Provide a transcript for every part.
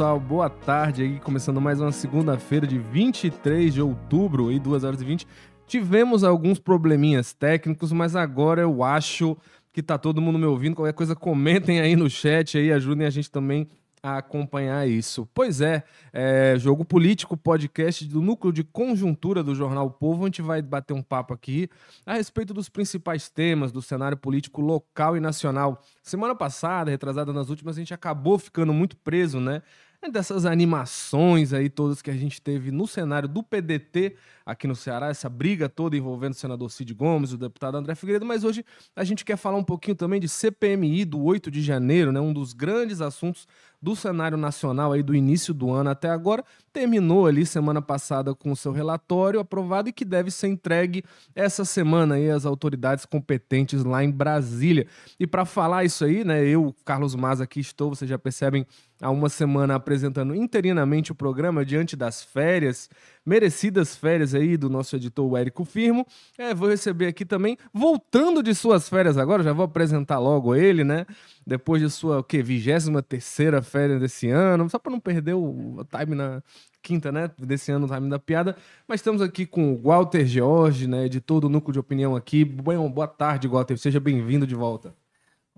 pessoal? Boa tarde aí, começando mais uma segunda-feira de 23 de outubro, aí 2 horas e 20. Tivemos alguns probleminhas técnicos, mas agora eu acho que tá todo mundo me ouvindo. Qualquer coisa, comentem aí no chat aí, ajudem a gente também a acompanhar isso. Pois é, é, Jogo Político, podcast do núcleo de conjuntura do Jornal Povo. A gente vai bater um papo aqui a respeito dos principais temas do cenário político local e nacional. Semana passada, retrasada nas últimas, a gente acabou ficando muito preso, né? Dessas animações aí todas que a gente teve no cenário do PDT aqui no Ceará, essa briga toda envolvendo o senador Cid Gomes, o deputado André Figueiredo, mas hoje a gente quer falar um pouquinho também de CPMI do 8 de janeiro, né? Um dos grandes assuntos do cenário nacional aí do início do ano até agora, terminou ali semana passada com o seu relatório aprovado e que deve ser entregue essa semana aí às autoridades competentes lá em Brasília. E para falar isso aí, né, eu, Carlos Maza aqui estou, vocês já percebem, há uma semana apresentando interinamente o programa diante das férias, merecidas férias aí do nosso editor Érico Firmo. É, vou receber aqui também, voltando de suas férias agora, já vou apresentar logo ele, né? Depois de sua, o quê, 23 terceira férias desse ano, só para não perder o time na quinta, né, desse ano, o time da piada. Mas estamos aqui com o Walter George, né, editor do Núcleo de Opinião aqui. Bom, boa tarde, Walter, seja bem-vindo de volta.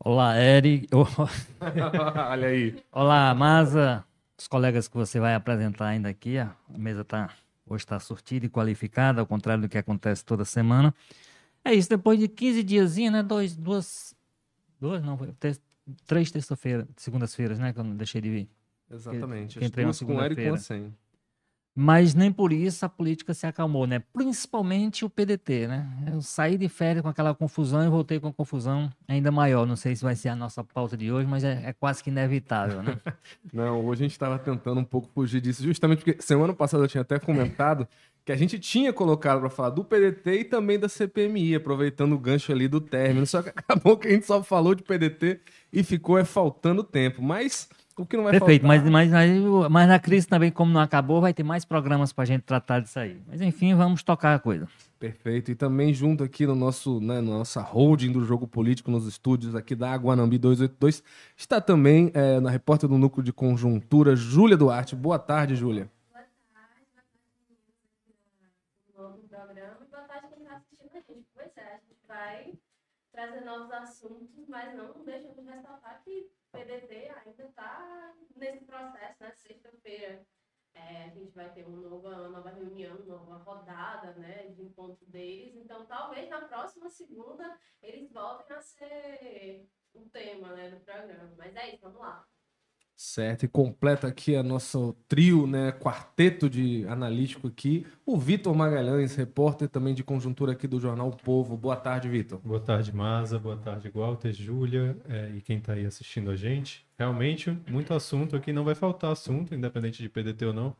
Olá, Eric. Olha aí. Olá, Maza. Os colegas que você vai apresentar ainda aqui, a mesa tá, hoje está surtida e qualificada, ao contrário do que acontece toda semana. É isso, depois de 15 diazinhos, né? Dois, duas, duas, não, três terça-feira, segundas-feiras, né? Que eu não deixei de vir. Exatamente. Que, que entrei na segunda-feira. sem. Mas nem por isso a política se acalmou, né? Principalmente o PDT, né? Eu saí de férias com aquela confusão e voltei com a confusão ainda maior. Não sei se vai ser a nossa pauta de hoje, mas é, é quase que inevitável, né? Não, hoje a gente estava tentando um pouco fugir disso, justamente porque semana passada eu tinha até comentado que a gente tinha colocado para falar do PDT e também da CPMI, aproveitando o gancho ali do término. Só que acabou que a gente só falou de PDT e ficou é faltando tempo. Mas o que não vai Perfeito, faltar... mas, mas, mas na crise também, como não acabou, vai ter mais programas para a gente tratar disso aí. Mas enfim, vamos tocar a coisa. Perfeito. E também junto aqui no nosso, né, na nossa holding do jogo político nos estúdios aqui da Aguanambi 282, está também é, na repórter do núcleo de conjuntura, Júlia Duarte. Boa tarde, Júlia. Boa tarde, boa tarde, novo programa. Boa tarde quem está assistindo a gente. Pois é, a gente vai trazer novos assuntos, mas não deixa de ressaltar que PDT ainda está nesse processo, né? Sexta-feira é, a gente vai ter uma nova, nova reunião, nova rodada né, de encontro deles. Então, talvez na próxima segunda eles voltem a ser o tema né, do programa. Mas é isso, vamos lá. Certo, e completa aqui a nosso trio, né, quarteto de analítico aqui, o Vitor Magalhães, repórter também de conjuntura aqui do Jornal o Povo. Boa tarde, Vitor. Boa tarde, Maza. Boa tarde, Walter, Júlia é, e quem está aí assistindo a gente. Realmente, muito assunto aqui, não vai faltar assunto, independente de PDT ou não.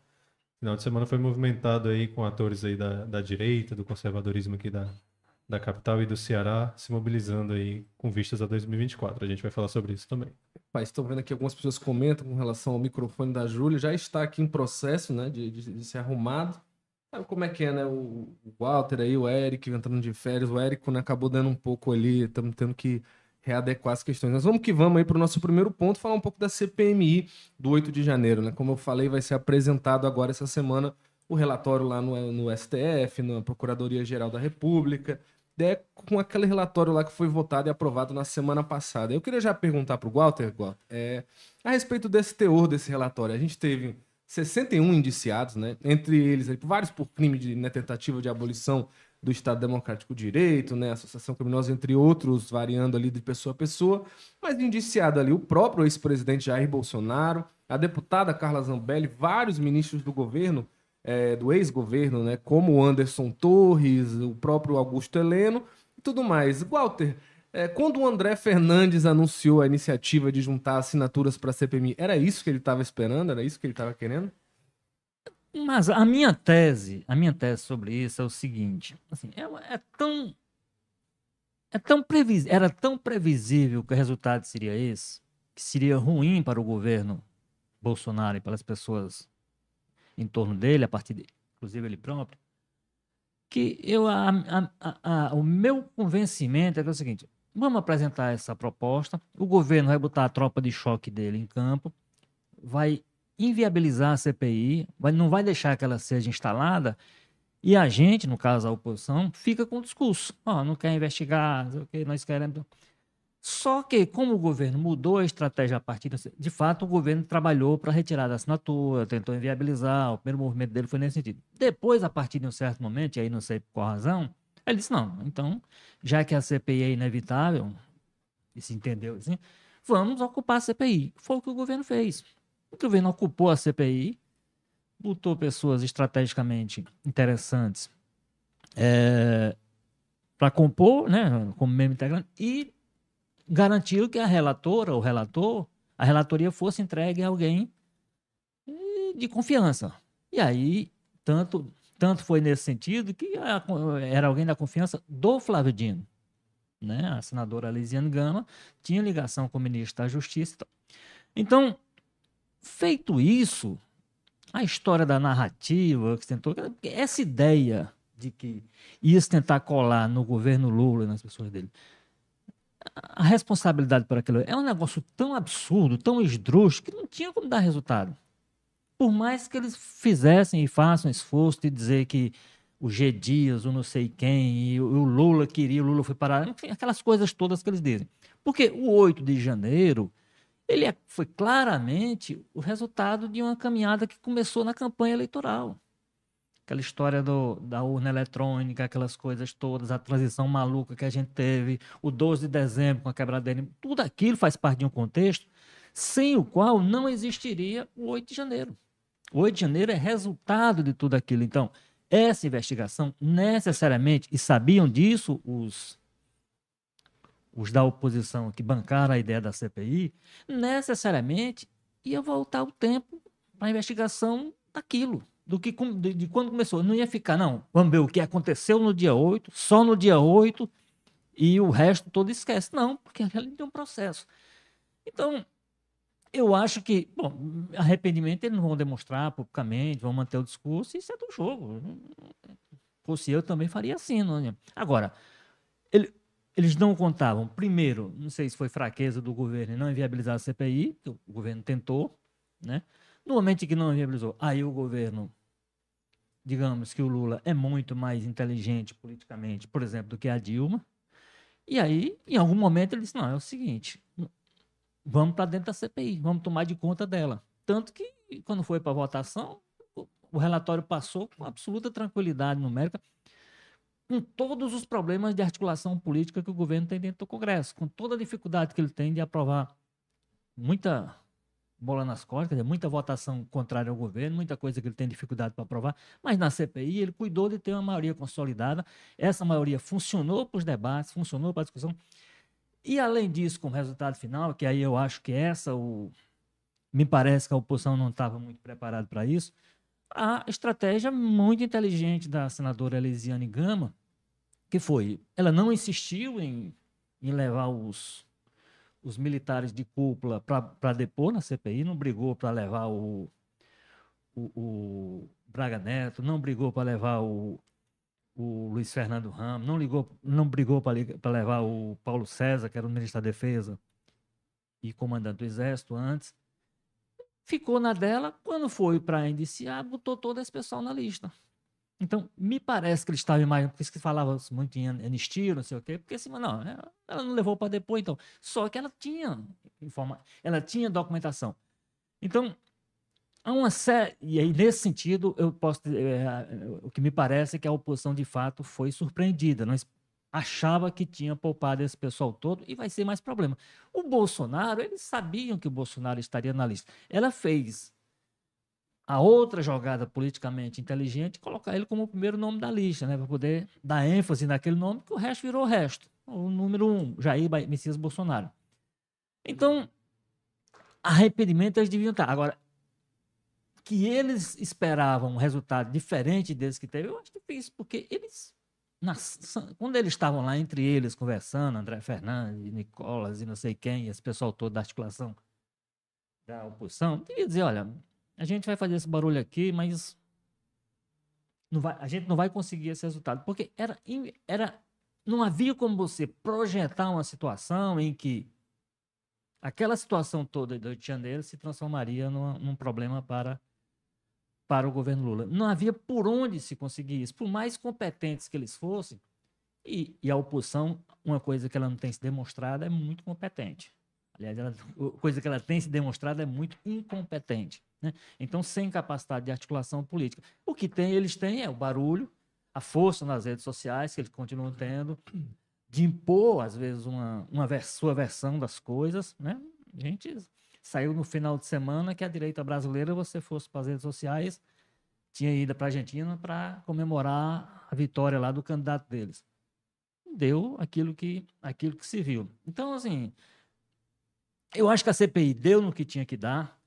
Final de semana foi movimentado aí com atores aí da, da direita, do conservadorismo aqui da, da capital e do Ceará se mobilizando aí com vistas a 2024. A gente vai falar sobre isso também. Pai, estão vendo aqui algumas pessoas comentam com relação ao microfone da Júlia. Já está aqui em processo, né, de, de, de ser arrumado. Sabe como é que é, né? O, Walter aí, o Eric entrando de férias. O Érico né, acabou dando um pouco ali, estamos tendo que readequar as questões. Mas vamos que vamos aí para o nosso primeiro ponto, falar um pouco da CPMI do 8 de janeiro, né? Como eu falei, vai ser apresentado agora essa semana o relatório lá no, no STF, na Procuradoria-Geral da República é com aquele relatório lá que foi votado e aprovado na semana passada. Eu queria já perguntar para o Walter, Walter é, a respeito desse teor desse relatório. A gente teve 61 indiciados, né? entre eles vários por crime de né, tentativa de abolição do Estado Democrático de Direito, né, associação criminosa, entre outros, variando ali de pessoa a pessoa, mas indiciado ali o próprio ex-presidente Jair Bolsonaro, a deputada Carla Zambelli, vários ministros do governo, é, do ex-governo, né, como o Anderson Torres, o próprio Augusto Heleno e tudo mais. Walter, é, quando o André Fernandes anunciou a iniciativa de juntar assinaturas para a CPMI, era isso que ele estava esperando? Era isso que ele estava querendo? Mas a minha tese, a minha tese sobre isso é o seguinte: assim, é, é tão é tão previs, era tão previsível que o resultado seria esse, que seria ruim para o governo Bolsonaro e para as pessoas em torno dele, a partir de, inclusive ele próprio, que eu, a, a, a, o meu convencimento é, é o seguinte: vamos apresentar essa proposta, o governo vai botar a tropa de choque dele em campo, vai inviabilizar a CPI, vai, não vai deixar que ela seja instalada, e a gente, no caso a oposição, fica com o discurso. Ó, não quer investigar, o que, nós queremos. Só que, como o governo mudou a estratégia a partir da... De fato, o governo trabalhou para retirar da assinatura, tentou inviabilizar, o primeiro movimento dele foi nesse sentido. Depois, a partir de um certo momento, e aí não sei por qual razão, ele disse, não, então, já que a CPI é inevitável, e se entendeu assim, vamos ocupar a CPI. Foi o que o governo fez. O governo ocupou a CPI, botou pessoas estrategicamente interessantes é, para compor, né, como membro integrante, e garantiu que a relatora, o relator, a relatoria fosse entregue a alguém de confiança. E aí, tanto, tanto foi nesse sentido que era alguém da confiança do Flávio Dino. Né? A senadora Lisiane Gama tinha ligação com o ministro da Justiça. Então, feito isso, a história da narrativa que tentou, essa ideia de que ia tentar colar no governo Lula nas pessoas dele, a responsabilidade por aquilo é um negócio tão absurdo, tão esdrúxulo, que não tinha como dar resultado. Por mais que eles fizessem e façam esforço de dizer que o G Dias, o não sei quem, e o Lula queria, o Lula foi parar, enfim, aquelas coisas todas que eles dizem. Porque o 8 de janeiro, ele é, foi claramente o resultado de uma caminhada que começou na campanha eleitoral aquela história do, da urna eletrônica, aquelas coisas todas, a transição maluca que a gente teve, o 12 de dezembro com a quebradeira, tudo aquilo faz parte de um contexto sem o qual não existiria o 8 de janeiro. O 8 de janeiro é resultado de tudo aquilo. Então, essa investigação necessariamente, e sabiam disso os, os da oposição que bancaram a ideia da CPI, necessariamente ia voltar o tempo para a investigação daquilo do que de, de, quando começou. Não ia ficar, não. Vamos ver o que aconteceu no dia 8, só no dia 8, e o resto todo esquece. Não, porque ali tem um processo. Então, eu acho que, bom, arrependimento eles não vão demonstrar publicamente, vão manter o discurso, isso é do jogo. Fosse eu também faria assim, não é? Agora, ele, eles não contavam, primeiro, não sei se foi fraqueza do governo não inviabilizar a CPI, o governo tentou, né? No momento em que não viabilizou, aí o governo, digamos que o Lula é muito mais inteligente politicamente, por exemplo, do que a Dilma. E aí, em algum momento, ele disse: não, é o seguinte, vamos para dentro da CPI, vamos tomar de conta dela. Tanto que, quando foi para votação, o relatório passou com absoluta tranquilidade numérica, com todos os problemas de articulação política que o governo tem dentro do Congresso, com toda a dificuldade que ele tem de aprovar muita bola nas costas, dizer, muita votação contrária ao governo, muita coisa que ele tem dificuldade para aprovar, mas na CPI ele cuidou de ter uma maioria consolidada, essa maioria funcionou para os debates, funcionou para a discussão, e além disso, com o resultado final, que aí eu acho que essa, o, me parece que a oposição não estava muito preparada para isso, a estratégia muito inteligente da senadora Elisiane Gama, que foi, ela não insistiu em, em levar os os militares de cúpula para depor na CPI, não brigou para levar o, o, o, Braga Neto, não brigou para levar o, o Luiz Fernando Ramos, não, ligou, não brigou para levar o Paulo César, que era o ministro da Defesa e comandante do Exército antes. Ficou na dela, quando foi para indiciar, botou todo esse pessoal na lista. Então, me parece que ele estava mais. Por isso que falava muito em anistia, não sei o quê, porque assim, não, ela não levou para depois, então. Só que ela tinha informa, ela tinha documentação. Então, há uma série. E aí, nesse sentido, eu posso. É, o que me parece é que a oposição, de fato, foi surpreendida. Nós achava que tinha poupado esse pessoal todo e vai ser mais problema. O Bolsonaro, eles sabiam que o Bolsonaro estaria na lista. Ela fez a outra jogada politicamente inteligente colocar ele como o primeiro nome da lista, né? Para poder dar ênfase naquele nome, que o resto virou o resto. O número um, Jair Messias Bolsonaro. Então, arrependimento eles deviam estar. Agora, que eles esperavam um resultado diferente desse que teve, eu acho difícil, porque eles, quando eles estavam lá entre eles conversando, André Fernandes, Nicolas e não sei quem, esse pessoal todo da articulação da oposição, devia dizer, olha, a gente vai fazer esse barulho aqui, mas não vai, a gente não vai conseguir esse resultado. Porque era, era, não havia como você projetar uma situação em que aquela situação toda do de Janeiro se transformaria numa- num problema para, para o governo Lula. Não havia por onde se conseguir isso, por mais competentes que eles fossem, e, e a oposição, uma coisa que ela não tem se demonstrado, é muito competente. Aliás, ela, coisa que ela tem se demonstrado é muito incompetente. né? Então, sem capacidade de articulação política. O que tem, eles têm é o barulho, a força nas redes sociais, que eles continuam tendo, de impor, às vezes, uma, uma vers- sua versão das coisas. Né? A gente saiu no final de semana que a direita brasileira, você fosse para as redes sociais, tinha ido para a Argentina para comemorar a vitória lá do candidato deles. Deu aquilo que, aquilo que se viu. Então, assim, eu acho que a CPI deu no que tinha que dar.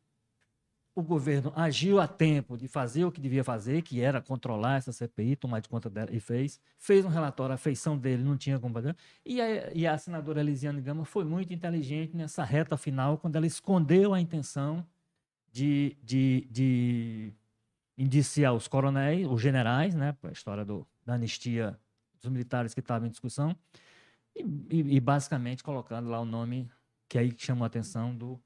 O governo agiu a tempo de fazer o que devia fazer, que era controlar essa CPI, tomar de conta dela, e fez. Fez um relatório, a feição dele não tinha como fazer. E a, e a senadora Elisiane Gama foi muito inteligente nessa reta final, quando ela escondeu a intenção de, de, de indiciar os coronéis, os generais, né, a história do, da anistia dos militares que estavam em discussão, e, e- e basicamente colocando lá o nome que aí chamou a atenção do,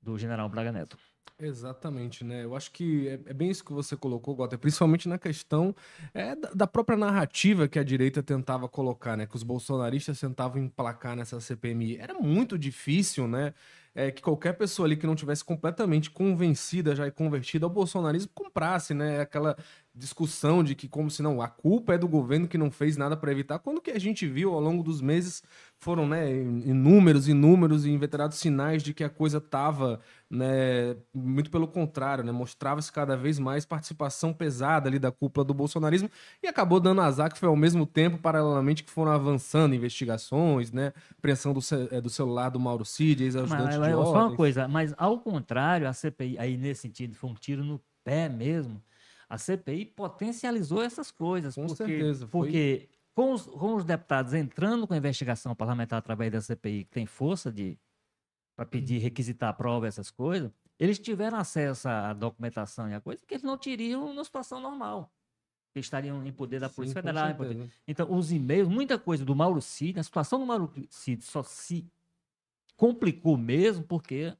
do general Braga Neto. Exatamente, né? Eu acho que é, é bem isso que você colocou, Gota, principalmente na questão é, da, da própria narrativa que a direita tentava colocar, né? Que os bolsonaristas tentavam emplacar nessa CPMI. Era muito difícil, né? É, que qualquer pessoa ali que não tivesse completamente convencida já e convertida ao bolsonarismo comprasse, né? Aquela discussão de que como se não, a culpa é do governo que não fez nada para evitar. Quando que a gente viu ao longo dos meses foram, né, inúmeros, inúmeros e inveterados sinais de que a coisa tava, né, muito pelo contrário, né, mostrava-se cada vez mais participação pesada ali da cúpula do bolsonarismo e acabou dando azar que foi ao mesmo tempo, paralelamente, que foram avançando investigações, né, apreensão do, eh, do celular do Mauro Cid, ex-ajudante de mas, só uma ordens. coisa, mas ao contrário, a CPI, aí nesse sentido, foi um tiro no pé mesmo. A CPI potencializou essas coisas. Com porque, certeza, foi- Porque com os, com os deputados entrando com a investigação parlamentar através da CPI, que tem força de para pedir, requisitar a prova, essas coisas, eles tiveram acesso à documentação e a coisa que eles não teriam na situação normal. Que estariam em poder da Polícia Sim, Federal. poder- então, os e-mails, muita coisa do Mauro Cid, a situação do Mauro Cid só se complicou mesmo porque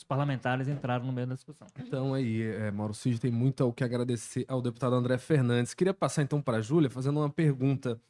os parlamentares entraram no meio da discussão. Então aí, é, Mauro Cid tem muito o que agradecer ao deputado André Fernandes. Queria passar então para a Júlia, fazendo uma pergunta.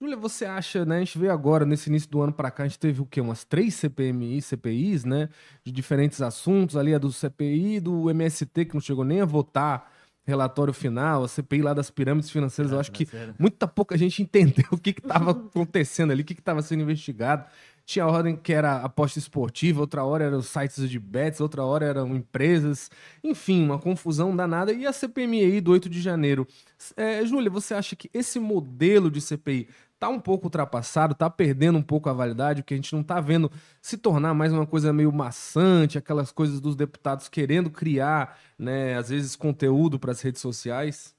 Júlia, você acha, né? A gente veio agora, nesse início do ano para cá, a gente teve o quê? Umas três CPMI, CPIs, né? De diferentes assuntos. Ali a do CPI, do MST, que não chegou nem a votar relatório final, a CPI lá das pirâmides financeiras. Eu acho que muita pouca gente entendeu o que estava acontecendo ali, o que estava sendo investigado. Tinha ordem que era aposta esportiva, outra hora eram sites de bets, outra hora eram empresas. Enfim, uma confusão danada. E a CPMI do 8 de janeiro. É, Júlia, você acha que esse modelo de CPI tá um pouco ultrapassado, tá perdendo um pouco a validade, porque a gente não tá vendo se tornar mais uma coisa meio maçante, aquelas coisas dos deputados querendo criar, né, às vezes conteúdo para as redes sociais?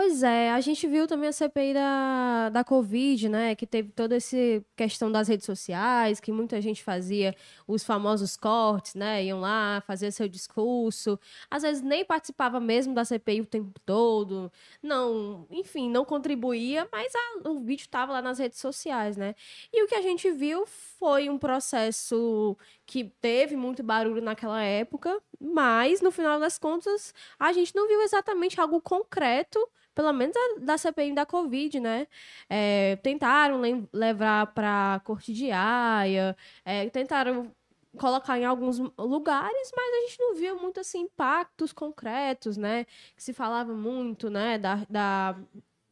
Pois é, a gente viu também a CPI da, da Covid, né? Que teve toda essa questão das redes sociais, que muita gente fazia os famosos cortes, né? Iam lá, fazer seu discurso. Às vezes nem participava mesmo da CPI o tempo todo. Não, enfim, não contribuía, mas a- o vídeo estava lá nas redes sociais, né? E o que a gente viu foi um processo que teve muito barulho naquela época, mas no final das contas a gente não viu exatamente algo concreto pelo menos a- da CPI da Covid, né? É, tentaram levar para corte de Haia, é, tentaram colocar em alguns lugares, mas a gente não viu muito assim impactos concretos, né? Que se falava muito, né? Da, da-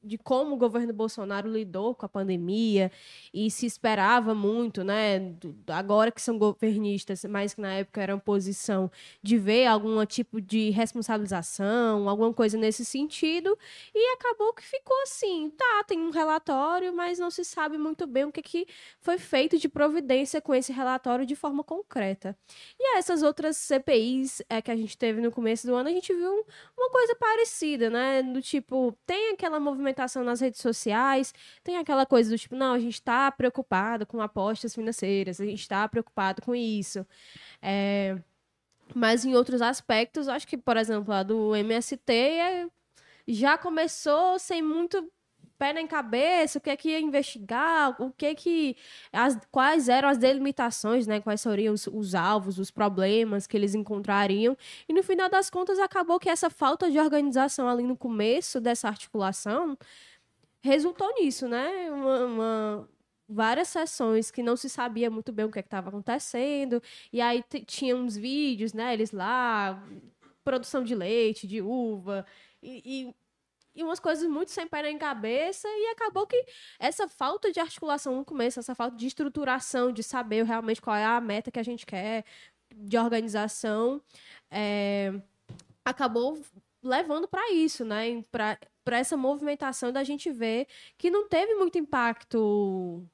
de como o governo Bolsonaro lidou com a pandemia e se esperava muito, né? agora que são governistas, mas que na época eram oposição, de ver algum tipo de responsabilização, alguma coisa nesse sentido. E acabou que ficou assim, tá, tem um relatório, mas não se sabe muito bem o que, que foi feito de providência com esse relatório de forma concreta. E essas outras CPIs é, que a gente teve no começo do ano, a gente viu um- uma coisa parecida, né? Do tipo, tem aquela movimentação nas redes sociais, tem aquela coisa do tipo, não, a gente está preocupado com apostas financeiras, a gente está preocupado com isso. É, mas em outros aspectos, acho que, por exemplo, a do MST é- já começou sem muito pé nem cabeça, o que é que ia investigar, o que é que as, quais eram as delimitações, né, quais seriam os, os alvos, os problemas que eles encontrariam. E no final das contas acabou que essa falta de organização ali no começo dessa articulação resultou nisso, né? Uma, uma- várias sessões que não se sabia muito bem o que estava acontecendo, e aí tinha uns vídeos, né? Eles lá, produção de leite, de uva, e, e, e umas coisas muito sem pé nem cabeça, e acabou que essa falta de articulação no começo, essa falta de estruturação, de saber realmente qual é a meta que a gente quer, de organização, é, acabou levando para isso, né? Para essa movimentação da gente ver que não teve muito impacto,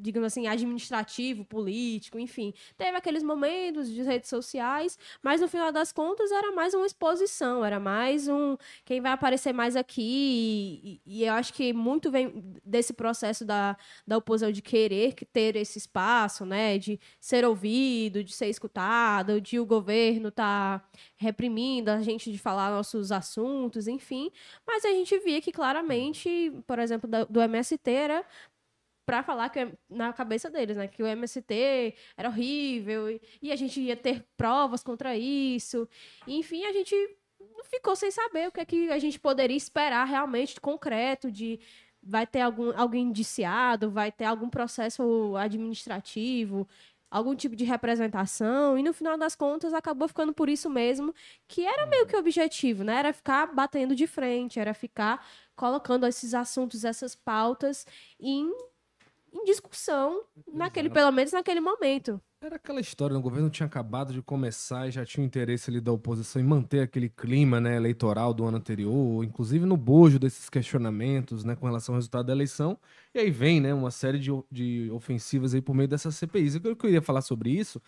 digamos assim, administrativo, político, enfim. Teve aqueles momentos de redes sociais, mas no final das contas era mais uma exposição, era mais um quem vai aparecer mais aqui. E, e eu acho que muito vem desse processo da, da oposição de querer que- ter esse espaço, né? De ser ouvido, de ser escutado, de o governo estar reprimindo a gente de falar nossos assuntos, enfim. Mas a gente via que claramente, por exemplo, do MST era para falar que na cabeça deles, né, que o MST era horrível e, e a gente ia ter provas contra isso. Enfim, a gente ficou sem saber o que é que a gente poderia esperar realmente de concreto, de vai ter algum alguém indiciado, vai ter algum processo administrativo, algum tipo de representação, e no final das contas acabou ficando por isso mesmo, que era meio que o objetivo, né? Era ficar batendo de frente, era ficar colocando esses assuntos, essas pautas em, em discussão, naquele, pelo menos naquele momento. Era aquela história, né? o governo tinha acabado de começar e já tinha o interesse ali da oposição em manter aquele clima né, eleitoral do ano anterior, inclusive no bojo desses questionamentos né, com relação ao resultado da eleição. E aí vem né, uma série de, de ofensivas aí por meio dessas CPIs. O que eu queria falar sobre isso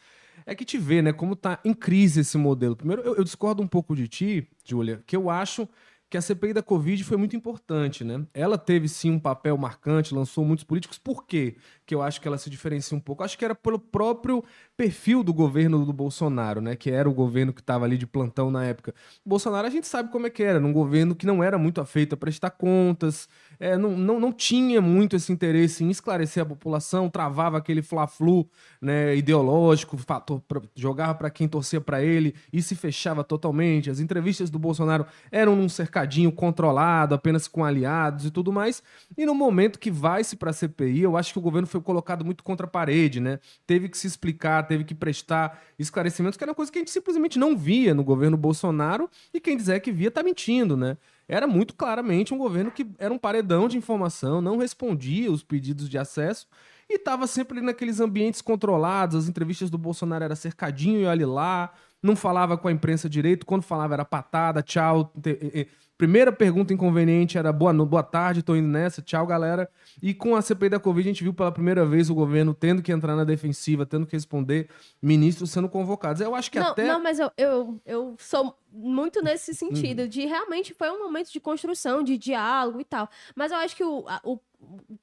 é que te vê né, como tá em crise esse modelo. Primeiro, eu, eu discordo um pouco de ti, Júlia, que eu acho que a CPI da Covid foi muito importante, né? Ela teve sim um papel marcante, lançou muitos políticos. Por quê? Que eu acho que ela se diferencia um pouco. Acho que era pelo próprio perfil do governo do Bolsonaro, né? Que era o governo que estava ali de plantão na época. O Bolsonaro a gente sabe como é que era, num governo que não era muito afeito a prestar contas, é, não, não, não tinha muito esse interesse em esclarecer a população, travava aquele fla-flu né, ideológico, fator, pra- jogava para quem torcia para ele e se fechava totalmente. As entrevistas do Bolsonaro eram num cercadinho controlado, apenas com aliados e tudo mais. E no momento que vai-se para a CPI, eu acho que o governo foi colocado muito contra a parede, né? Teve que se explicar, teve que prestar esclarecimentos, que era coisa que a gente simplesmente não via no governo Bolsonaro, e quem dizer que via tá mentindo, né? Era muito claramente um governo que era um paredão de informação, não respondia os pedidos de acesso e estava sempre ali naqueles ambientes controlados. As entrevistas do Bolsonaro era cercadinho e olhe lá, não falava com a imprensa direito, quando falava era patada, tchau. Primeira pergunta inconveniente era boa, no- boa tarde, tô indo nessa, tchau, galera. E com a CPI da Covid, a gente viu pela primeira vez o governo tendo que entrar na defensiva, tendo que responder ministros sendo convocados. Eu acho que não, até. não, mas eu, eu, eu sou muito nesse sentido, de realmente foi um momento de construção, de diálogo e tal. Mas eu acho que o, o,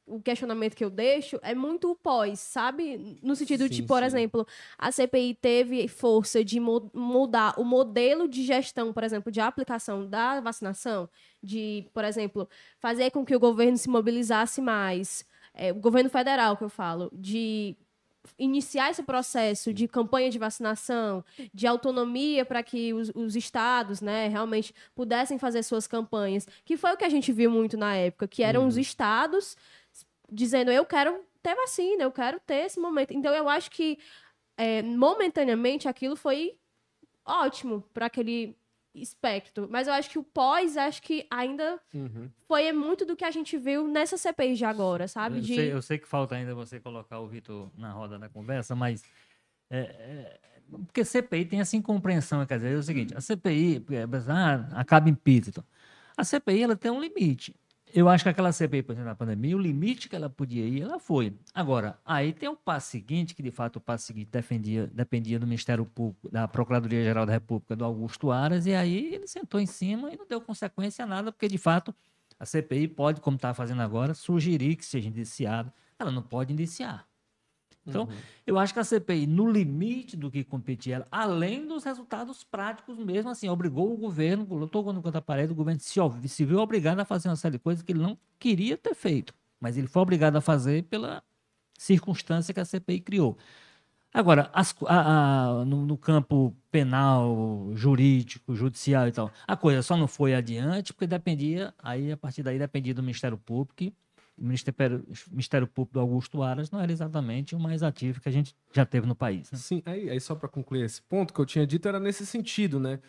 o questionamento que eu deixo é muito o pós, sabe? No sentido de, Sim, por sim. exemplo, a CPI teve força de mu- mudar o modelo de gestão, por exemplo, de aplicação da vacinação, de, por exemplo, fazer com que o governo se mobilizasse mais. É, o governo federal, que eu falo, de iniciar esse processo de campanha de vacinação, de autonomia para que os, os estados, né, realmente pudessem fazer suas campanhas, que foi o que a gente viu muito na época, que eram os estados dizendo eu quero ter vacina, eu quero ter esse momento. Então eu acho que é, momentaneamente aquilo foi ótimo para aquele espectro, mas eu acho que o pós, acho que ainda Uhum. foi muito do que a gente viu nessa CPI de agora, sabe? Eu, De... sei, eu sei que falta ainda você colocar o Vitor na roda da conversa, mas. é, é, porque CPI tem essa incompreensão, quer dizer, é o seguinte: a CPI é, ah, acaba implícito. A CPI ela tem um limite. Eu acho que aquela CPI, por exemplo, na pandemia, o limite que ela podia ir, ela foi. Agora, aí tem o passo seguinte, que de fato o passo seguinte defendia, dependia do Ministério Público, da Procuradoria-Geral da República, do Augusto Aras, e aí ele sentou em cima e não deu consequência a nada, porque de fato a CPI pode, como está fazendo agora, sugerir que seja indiciado. Ela não pode indiciar. Então, Uhum. eu acho que a CPI, no limite do que competia ela, além dos resultados práticos mesmo, assim, obrigou o governo, botou no canto da parede, o governo se, se viu obrigado a fazer uma série de coisas que ele não queria ter feito. Mas ele foi obrigado a fazer pela circunstância que a CPI criou. Agora, as a- a- no, no campo penal, jurídico, judicial e tal, a coisa só não foi adiante porque dependia, aí a partir daí dependia do Ministério Público, o Ministério, Ministério Público do Augusto Aras não era exatamente o mais ativo que a gente já teve no país. né? Sim, aí, aí só para concluir esse ponto que eu tinha dito era nesse sentido, né?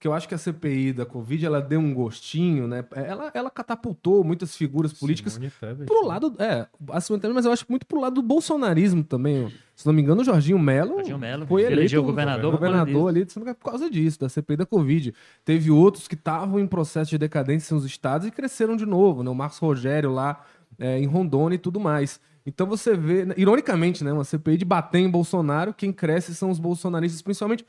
Que eu acho que a CPI da Covid ela deu um gostinho, né? Ela, ela catapultou muitas figuras políticas Simone Tebet, pro lado, é, também, mas eu acho muito pro lado do bolsonarismo também. Se não me engano, o Jorginho Melo Jorginho Melo foi eleito elegeu governador governador ali por causa disso, da CPI da Covid. Teve outros que estavam em processo de decadência nos estados e cresceram de novo, né? O Marcos Rogério lá é, em Rondônia e tudo mais. Então você vê, ironicamente, né, uma CPI de bater em Bolsonaro, quem cresce são os bolsonaristas, principalmente.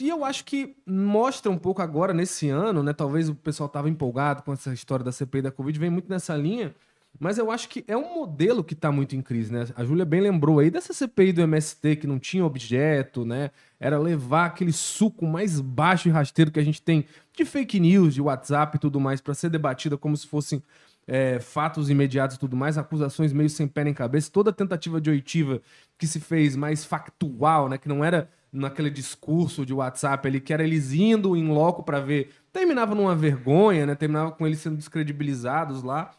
E eu acho que mostra um pouco agora, nesse ano, né? Talvez o pessoal estava empolgado com essa história da CPI da Covid, vem muito nessa linha. Mas eu acho que é um modelo que está muito em crise, né? A Júlia bem lembrou aí dessa CPI do MST que não tinha objeto, né? Era levar aquele suco mais baixo e rasteiro que a gente tem de fake news, de WhatsApp e tudo mais, para ser debatida como se fossem é, fatos imediatos e tudo mais, acusações meio sem pé nem cabeça, toda tentativa de oitiva que se fez mais factual, né? Que não era naquele discurso de WhatsApp ali, que era eles indo em loco para ver. Terminava numa vergonha, né? Terminava com eles sendo descredibilizados lá.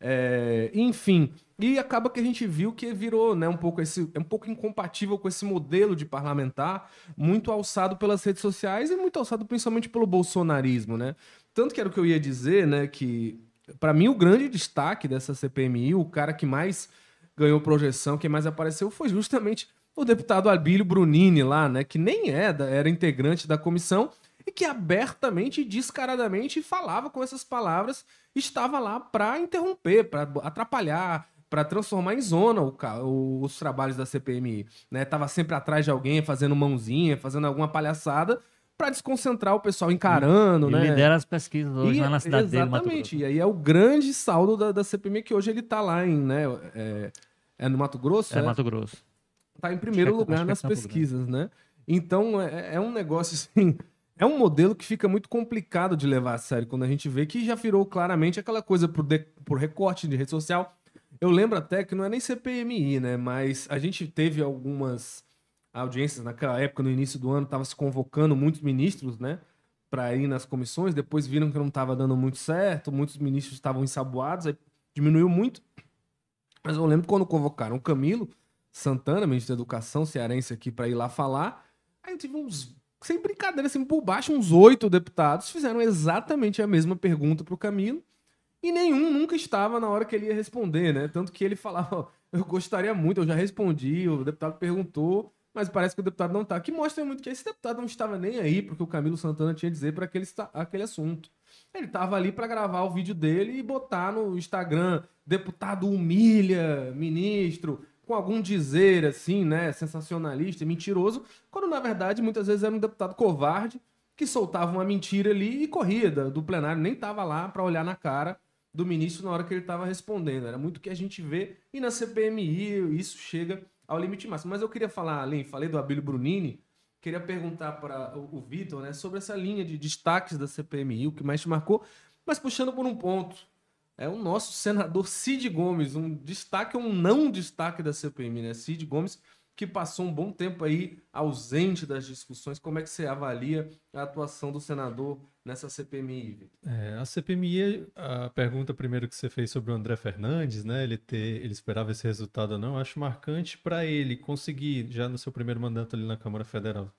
É, enfim, e acaba que a gente viu que virou né, um pouco esse, é um pouco incompatível com esse modelo de parlamentar, muito alçado pelas redes sociais e muito alçado principalmente pelo bolsonarismo, né? Tanto que era o que eu ia dizer, né, que para mim o grande destaque dessa CPMI, o cara que mais ganhou projeção, que mais apareceu foi justamente o deputado Albílio Brunini lá, né, que nem é era integrante da comissão e que abertamente e descaradamente falava com essas palavras, estava lá para interromper, para atrapalhar, para transformar em zona o- os trabalhos da CPMI, né? Tava sempre atrás de alguém, fazendo mãozinha, fazendo alguma palhaçada para desconcentrar o pessoal encarando, E né? lidera as pesquisas hoje E- lá na cidade dele, Mato Exatamente. E aí é o grande saldo da, da CPMI que hoje ele tá lá em, né? É, é no Mato Grosso? É, é? Mato Grosso. tá em primeiro Acho é- lugar acho é nas pesquisas, né? Então é, é um negócio assim. É um modelo que fica muito complicado de levar a sério quando a gente vê que já virou claramente aquela coisa por, de- por recorte de rede social. Eu lembro até que não é nem CPMI, né? Mas a gente teve algumas audiências naquela época, no início do ano, tava se convocando muitos ministros, né? Para ir nas comissões. Depois viram que não estava dando muito certo, muitos ministros estavam ensaboados, aí diminuiu muito. Mas eu lembro quando convocaram o Camilo Santana, ministro da Educação cearense, aqui para ir lá falar. Aí tive uns, sem brincadeira, assim, por baixo, uns oito deputados fizeram exatamente a mesma pergunta pro Camilo. E nenhum nunca estava na hora que ele ia responder, né? Tanto que ele falava, "Ó, eu gostaria muito, eu já respondi, o deputado perguntou, mas parece que o deputado não tá. Que mostra muito que esse deputado não estava nem aí porque o Camilo Santana tinha a dizer para aquele, aquele assunto. Ele tava ali para gravar o vídeo dele e botar no Instagram, deputado humilha ministro, com algum dizer assim, né, sensacionalista, mentiroso, quando na verdade muitas vezes era um deputado covarde que soltava uma mentira ali e corria da- do plenário, nem tava lá para olhar na cara do ministro na hora que ele estava respondendo. Era muito o que a gente vê e na CPMI isso chega ao limite máximo. Mas eu queria falar, além, falei do Abílio Brunini, queria perguntar para o, Vitor, né, sobre essa linha de destaques da CPMI, o que mais te marcou, mas puxando por um ponto. É o nosso senador Cid Gomes, um destaque ou um não destaque da CPMI, né? Cid Gomes, que passou um bom tempo aí ausente das discussões. Como é que você avalia a atuação do senador nessa CPMI? É, a CPMI, a pergunta primeiro que você fez sobre o André Fernandes, né? Ele ter, ele esperava esse resultado ou não, acho marcante para ele conseguir, já no seu primeiro mandato ali na Câmara Federal,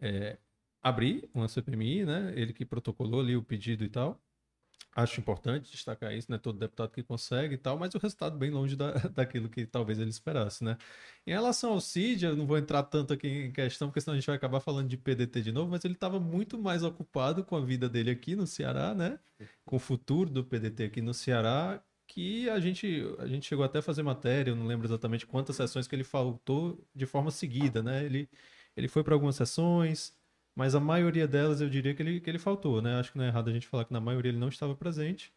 é, abrir uma CPMI, né? Ele que protocolou ali o pedido e tal. Acho importante destacar isso, né? Todo deputado que consegue e tal, mas o resultado bem longe da, daquilo que talvez ele esperasse, né? Em relação ao Cid, eu não vou entrar tanto aqui em questão, porque senão a gente vai acabar falando de PDT de novo, mas ele estava muito mais ocupado com a vida dele aqui no Ceará, né? Com o futuro do PDT aqui no Ceará, que a gente, a gente chegou até a fazer matéria, eu não lembro exatamente quantas sessões que ele faltou de forma seguida, né? Ele, ele foi para algumas sessões, mas a maioria delas eu diria que ele, que ele faltou, né? Acho que não é errado a gente falar que na maioria ele não estava presente.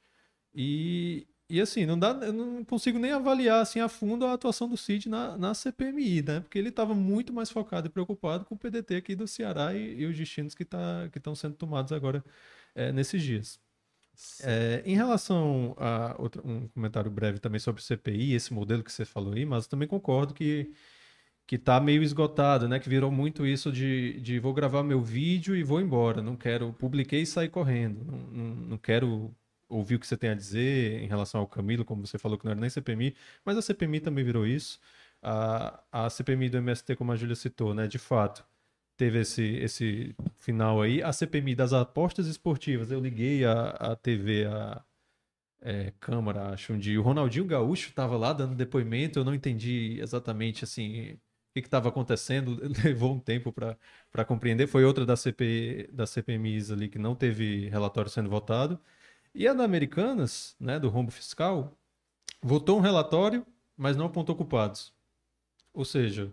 E, e assim, não dá, eu não consigo nem avaliar assim a fundo a atuação do Cid na, na CPMI, né? Porque ele estava muito mais focado e preocupado com o PDT aqui do Ceará e, e os destinos que tá, estão sendo tomados agora é, nesses dias. É, em relação a outro, um comentário breve também sobre o CPI, esse modelo que você falou aí, mas eu também concordo que que tá meio esgotado, né? Que virou muito isso de, de vou gravar meu vídeo e vou embora. Não quero, publiquei e sair correndo. Não, não, não quero ouvir o que você tem a dizer em relação ao Camilo, como você falou que não era nem CPMI, mas a CPMI também virou isso. A, a CPMI do MST, como a Júlia citou, né, de fato, teve esse, esse final aí. A CPMI das apostas esportivas, eu liguei a, a TV, a é, Câmara, acho, um dia. O Ronaldinho Gaúcho estava lá dando depoimento, eu não entendi exatamente assim que estava acontecendo, levou um tempo para compreender. Foi outra da, CP, da CPMIs ali que não teve relatório sendo votado. E a da Americanas, né, do rombo fiscal, votou um relatório, mas não apontou culpados. Ou seja,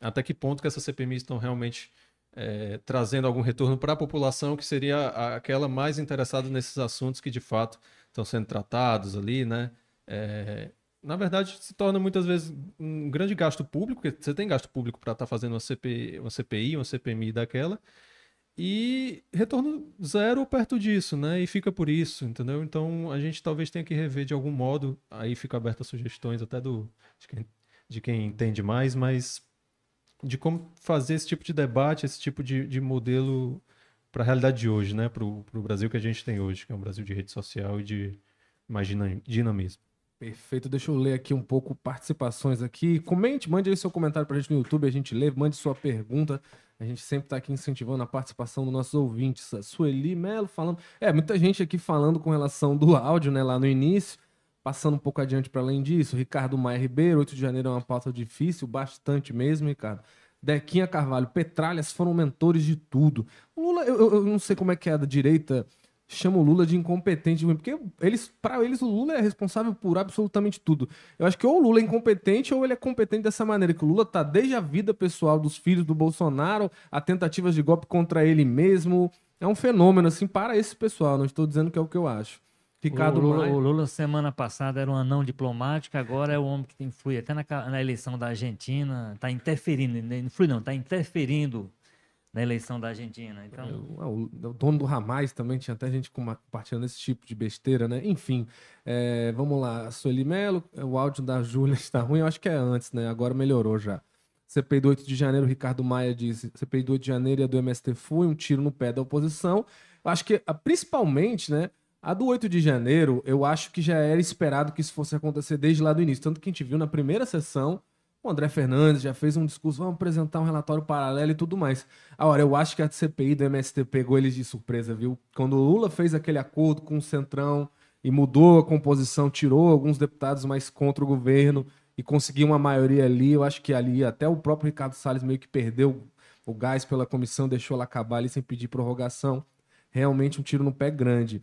até que ponto que essas CPMIs estão realmente é, trazendo algum retorno para a população que seria aquela mais interessada nesses assuntos que de fato estão sendo tratados ali, né? É, na verdade, se torna muitas vezes um grande gasto público, porque você tem gasto público para estar tá fazendo uma, CP, uma CPI, uma CPMI daquela, e retorno zero ou perto disso, né? E fica por isso, entendeu? Então a gente talvez tenha que rever de algum modo. Aí fica aberta a sugestões até do de quem, de quem entende mais, mas de como fazer esse tipo de debate, esse tipo de, de modelo para a realidade de hoje, né? Para o Brasil que a gente tem hoje, que é um Brasil de rede social e de dinamismo. Perfeito, deixa eu ler aqui um pouco participações aqui. Comente, mande aí seu comentário para a gente no YouTube, a gente lê, mande sua pergunta. A gente sempre está aqui incentivando a participação dos nossos ouvintes. A Sueli Melo falando. É, muita gente aqui falando com relação do áudio, né, lá no início. Passando um pouco adiante para além disso. Ricardo Maia Ribeiro, 8 de janeiro é uma pauta difícil, bastante mesmo, Ricardo. Dequinha Carvalho, Petralhas foram mentores de tudo. O Lula, eu, eu, não sei como é que é da direita chama o Lula de incompetente, porque eles, para eles o Lula é responsável por absolutamente tudo. Eu acho que ou o Lula é incompetente ou ele é competente dessa maneira, que o Lula tá desde a vida pessoal dos filhos do Bolsonaro, a tentativas de golpe contra ele mesmo. É um fenômeno assim para esse pessoal, não estou dizendo que é o que eu acho. Ricardo o Lula, o Lula semana passada era um anão diplomático, agora é o homem que influi até na, na eleição da Argentina, está interferindo, influi não, está interferindo na eleição da Argentina. Então... É, o, o, dono do Ramais também tinha até gente compartilhando esse tipo de besteira, né? Enfim, é, vamos lá. Sueli Melo, o áudio da Júlia está ruim, eu acho que é antes, né? Agora melhorou já. CPI do 8 de janeiro, Ricardo Maia disse: CPI do 8 de janeiro e a do MST foi um tiro no pé da oposição. Eu acho que, principalmente, né? A do 8 de janeiro, eu acho que já era esperado que isso fosse acontecer desde lá do início. Tanto que a gente viu na primeira sessão o André Fernandes já fez um discurso, vamos apresentar um relatório paralelo e tudo mais. Agora, eu acho que a CPI do MST pegou eles de surpresa, viu? Quando o Lula fez aquele acordo com o Centrão e mudou a composição, tirou alguns deputados mais contra o governo e conseguiu uma maioria ali, eu acho que ali até o próprio Ricardo Salles meio que perdeu o gás pela comissão, deixou ela acabar ali sem pedir prorrogação. Realmente um tiro no pé grande.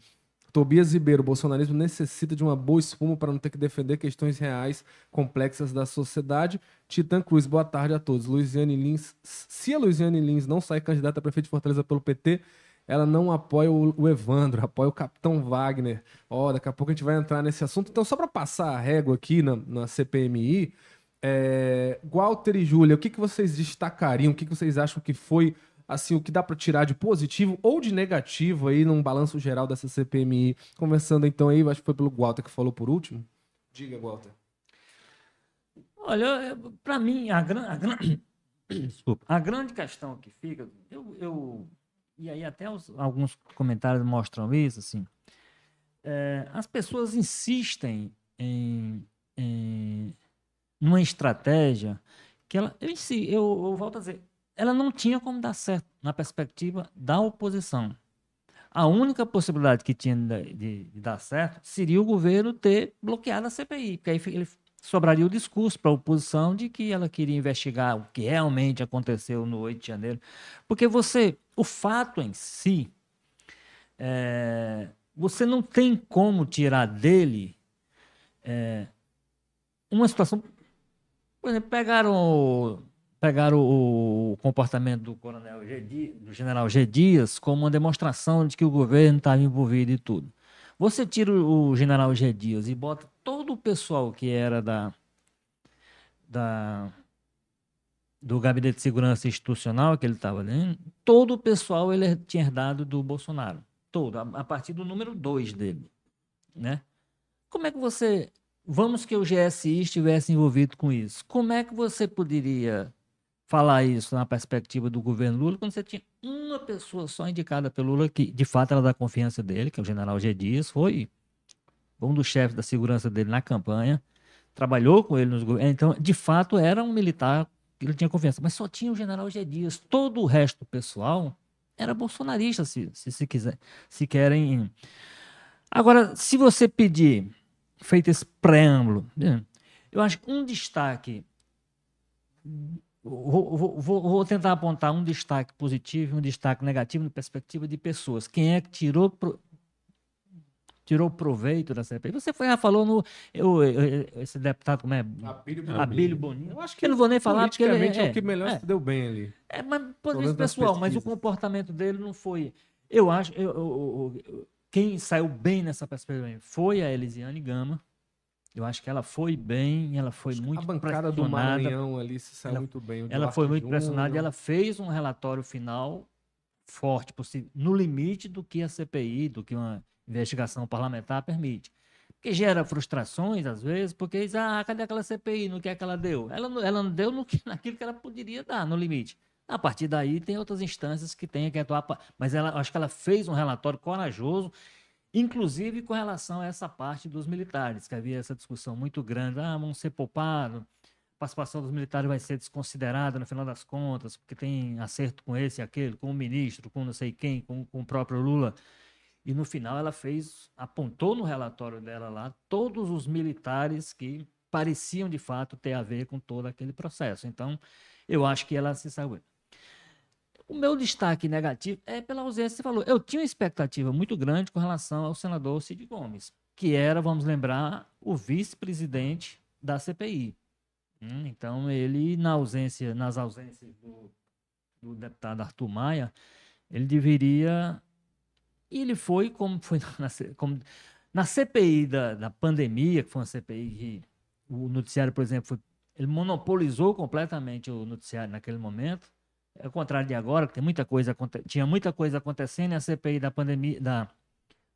Tobias Ribeiro, o bolsonarismo necessita de uma boa espuma para não ter que defender questões reais, complexas da sociedade. Titã Cruz, boa tarde a todos. Luiziane Lins, se a Luiziane Lins não sair candidata a prefeito de Fortaleza pelo PT, ela não apoia o, Evandro, apoia o Capitão Wagner. Ó, oh, daqui a pouco a gente vai entrar nesse assunto. Então, só para passar a régua aqui na, na CPMI, é, Walter e Júlia, o que, que vocês destacariam? O que, que vocês acham que foi assim, o que dá para tirar de positivo ou de negativo aí num balanço geral dessa CPMI. Conversando então aí, acho que foi pelo Walter que falou por último. Diga, Walter. Olha, para mim, a, gran, a, gran... Desculpa. a grande questão que fica, eu, eu e aí até os, alguns comentários mostram isso, assim, é, as pessoas insistem em, em numa estratégia que ela, eu, eu, eu volto a dizer, ela não tinha como dar certo na perspectiva da oposição. A única possibilidade que tinha de, de, de dar certo seria o governo ter bloqueado a CPI, porque aí ele sobraria o discurso para a oposição de que ela queria investigar o que realmente aconteceu no 8 de janeiro. Porque você, o fato em si, é, você não tem como tirar dele é, uma situação. Por exemplo, pegaram pegaram o, o comportamento do coronel G. Do general G. Dias como uma demonstração de que o governo estava envolvido e tudo. Você tira o general G. Dias e bota pessoal que era da, da do gabinete de segurança institucional que ele estava lendo, todo o pessoal ele tinha herdado do Bolsonaro. Todo, a, a partir do número 2 dele. Né? Como é que você. Vamos que o GSI estivesse envolvido com isso. Como é que você poderia falar isso na perspectiva do governo Lula quando você tinha uma pessoa só indicada pelo Lula que de fato era da confiança dele, que é o general G. Dias, foi um dos chefes da segurança dele na campanha, trabalhou com ele nos governos. Então, de fato, era um militar que ele tinha confiança. Mas só tinha o general G. Dias. Todo o resto do pessoal era bolsonarista, se, se, se quiser, se querem. Agora, se você pedir, feito esse preâmbulo, eu acho que um destaque. Vou, vou, vou, tentar apontar um destaque positivo e um destaque negativo na perspectiva de pessoas. Quem é que tirou tirou proveito da CPI. Você foi, falou no. Eu, eu, esse deputado, como é? Abílio Boninho. Abílio Boninho. Eu acho que eu não vou nem falar porque ele é, é o que melhor é, se deu bem ali. É, mas por isso, pessoal, mas o comportamento dele não foi. Eu acho. Eu, eu, quem saiu bem nessa perspectiva foi a Elisiane Gama. Eu acho que ela foi bem, ela foi acho muito A bancada do Maranhão ali se saiu ela, muito bem. Ela foi muito pressionada e ela fez um relatório final forte, no limite do que a CPI, do que uma investigação parlamentar permite. Que gera frustrações, às vezes, porque diz, ah, cadê aquela CPI, no que é que ela deu? Ela, ela não deu no que, naquilo que ela poderia dar, no limite. A partir daí, tem outras instâncias que têm que atuar. Mas ela, acho que ela fez um relatório corajoso, inclusive com relação a essa parte dos militares, que havia essa discussão muito grande. Ah, vão ser poupados, a participação dos militares vai ser desconsiderada no final das contas, porque tem acerto com esse e aquele, com o ministro, com não sei quem, com, com o próprio Lula. E no final ela fez, apontou no relatório dela lá todos os militares que pareciam de fato ter a ver com todo aquele processo. Então, eu acho que ela se saiu. O meu destaque negativo é pela ausência, você falou. Eu tinha uma expectativa muito grande com relação ao senador Cid Gomes, que era, vamos lembrar, o vice-presidente da CPI. Hum, então, ele, na ausência, nas ausências do, do deputado Arthur Maia, ele deveria e ele foi, como foi na, como, na CPI da, da pandemia, que foi uma CPI que o noticiário, por exemplo, foi, ele monopolizou completamente o noticiário naquele momento. É o contrário de agora, que tem muita coisa, tinha muita coisa acontecendo e a CPI da pandemia, da,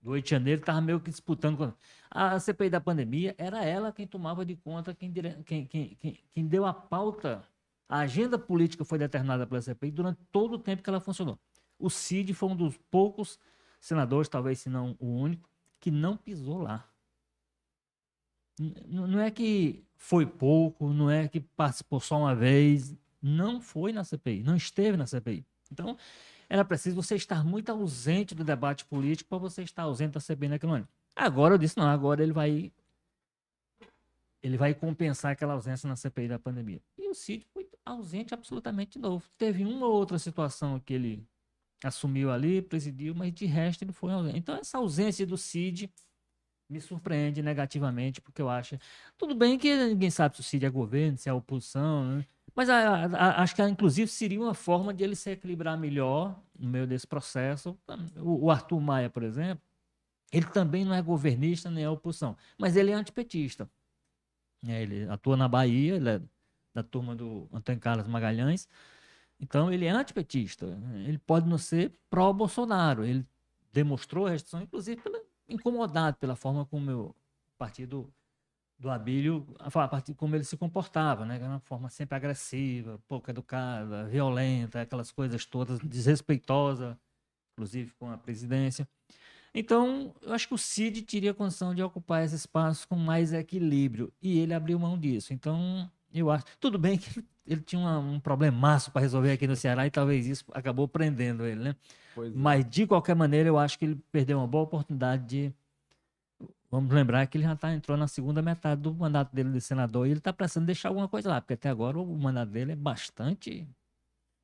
do 8 de janeiro estava meio que disputando. A CPI da pandemia era ela quem tomava de conta, quem, quem, quem, quem deu a pauta. A agenda política foi determinada pela CPI durante todo o tempo que ela funcionou. O CID foi um dos poucos senadores, talvez se não o único, que não pisou lá. não é que foi pouco, não é que participou só uma vez, não foi na CPI, não esteve na CPI. Então, era preciso você estar muito ausente do debate político para você estar ausente da CPI naquele momento. Agora eu disse, não, agora ele vai ele vai compensar aquela ausência na CPI da pandemia. E o Cid foi ausente absolutamente de novo. Teve uma ou outra situação que ele assumiu ali, presidiu, mas de resto ele foi ausente. Então essa ausência do Cid me surpreende negativamente, porque eu acho. Tudo bem que ninguém sabe se o Cid é governo, se é oposição, né? Mas a, a, acho que inclusive seria uma forma de ele se equilibrar melhor no meio desse processo. O, o Arthur Maia, por exemplo, ele também não é governista nem é oposição, mas ele é antipetista. É, ele atua na Bahia, ele é da turma do Antônio Carlos Magalhães. Então ele é antipetista. Ele pode não ser pró-Bolsonaro. Ele demonstrou a restrição, inclusive pela, incomodado pela forma como o partido do Abílio, a partir como ele se comportava, né? Era uma forma sempre agressiva, pouco educada, violenta, aquelas coisas todas, desrespeitosa, inclusive com a presidência. Então, eu acho que o Cid teria condição de ocupar esse espaço com mais equilíbrio, e ele abriu mão disso. Então, eu acho. Tudo bem que ele tinha uma, um problemaço para resolver aqui no Ceará e talvez isso acabou prendendo ele, né? É. Mas, de qualquer maneira, eu acho que ele perdeu uma boa oportunidade de. Vamos lembrar que ele já tá, entrou na segunda metade do mandato dele de senador e ele está precisando deixar alguma coisa lá, porque até agora o mandato dele é bastante.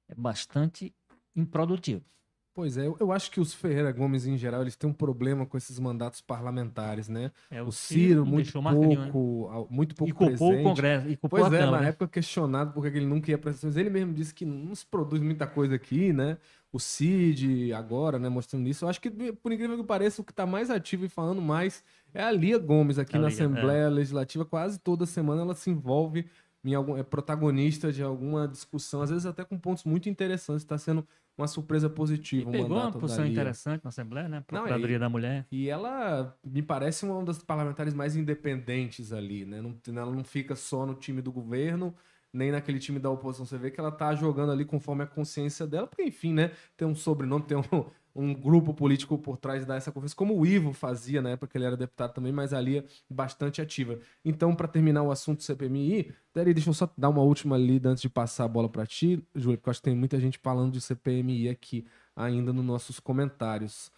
É bastante improdutivo. Pois é, eu, eu acho que os Ferreira Gomes, em geral, eles têm um problema com esses mandatos parlamentares, né? É, O Ciro, não muito né? pouco, ao- muito pouco E culpou o presente. Congresso, e Pois é, Câmara. na época questionado porque ele nunca ia para essas Ele mesmo disse que não se produz muita coisa aqui, né? O Cid agora, né, mostrando isso. Eu acho que, por incrível que pareça, o que está mais ativo e falando mais é a Lia Gomes aqui A na Lia, Assembleia Legislativa. Quase toda semana ela se envolve em algum, é protagonista de alguma discussão, às vezes até com pontos muito interessantes. Está sendo uma surpresa E positiva o pegou uma mandato da posição interessante na Assembleia, né? Não, Procuradoria da Mulher. E ela me parece uma das parlamentares mais independentes ali, né? Não, ela não fica só no time do governo, nem naquele time da oposição. Você vê que ela tá jogando ali conforme a consciência dela, porque, enfim, né? Tem um sobrenome, tem um, um grupo político por trás dessa conferência, como o Ivo fazia na época que ele era deputado também, mas ali é bastante ativa. Então, para terminar o assunto CPMI, Dari, deixa eu só dar uma última lida antes de passar a bola para ti, Júlio, porque eu acho que tem muita gente falando de CPMI aqui ainda nos nossos comentários.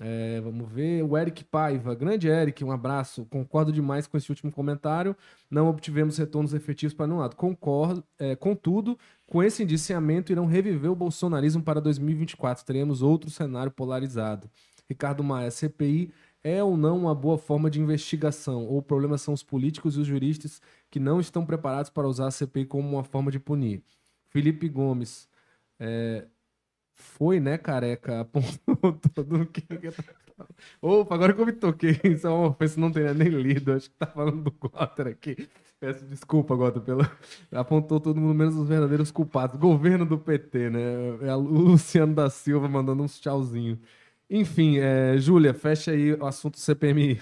É, vamos ver. O Eric Paiva. Grande Eric, um abraço. Concordo demais com esse último comentário. Não obtivemos retornos efetivos para nenhum lado. Concordo. é, contudo, com esse indiciamento, irão reviver o bolsonarismo para 2024. Teremos outro cenário polarizado. Ricardo Maia, CPI é ou não uma boa forma de investigação? Ou o problema são os políticos e os juristas que não estão preparados para usar a CPI como uma forma de punir? Felipe Gomes. é, foi, né, careca? Apontou todo que. Opa, agora que eu me toquei, isso é uma ofensa, não teria nem lido. Acho que tá falando do Gotter aqui. Peço desculpa, Gotter, pelo. Apontou todo mundo, menos os verdadeiros culpados. Governo do PT, né? É o Luciano da Silva mandando uns tchauzinho. Enfim, é, Júlia, fecha aí o assunto CPMI.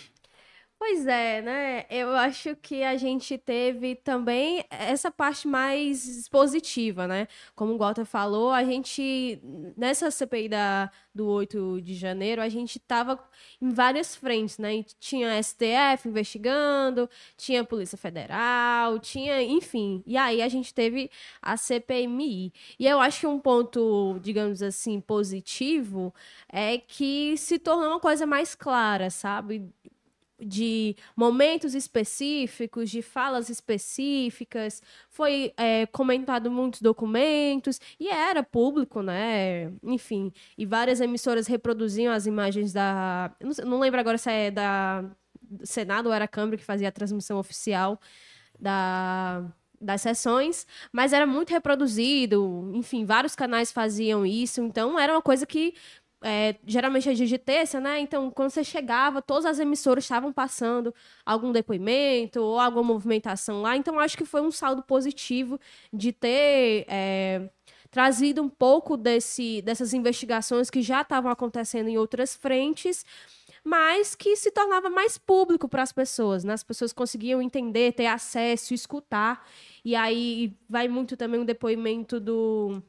Pois é, né? Eu acho que a gente teve também essa parte mais positiva, né? Como o Walter falou, a gente, nessa CPI da, do 8 de janeiro, a gente tava em várias frentes, né? E Tinha STF investigando, tinha Polícia Federal, tinha, enfim. E aí a gente teve a CPMI. E eu acho que um ponto, digamos assim, positivo é que se tornou uma coisa mais clara, sabe? De momentos específicos, de falas específicas, foi é, comentado muitos documentos e era público, né? Enfim, e várias emissoras reproduziam as imagens da, não, lembro agora se é da do Senado ou era a Câmara que fazia a transmissão oficial da das sessões, mas era muito reproduzido, enfim, vários canais faziam isso, então era uma coisa que é, geralmente é dia de terça, né? Então, quando você chegava, todas as emissoras estavam passando algum depoimento ou alguma movimentação lá. Então, acho que foi um saldo positivo de ter é, trazido um pouco desse, dessas investigações que já estavam acontecendo em outras frentes, mas que se tornava mais público para as pessoas, né? As pessoas conseguiam entender, ter acesso, escutar. E aí vai muito também o depoimento do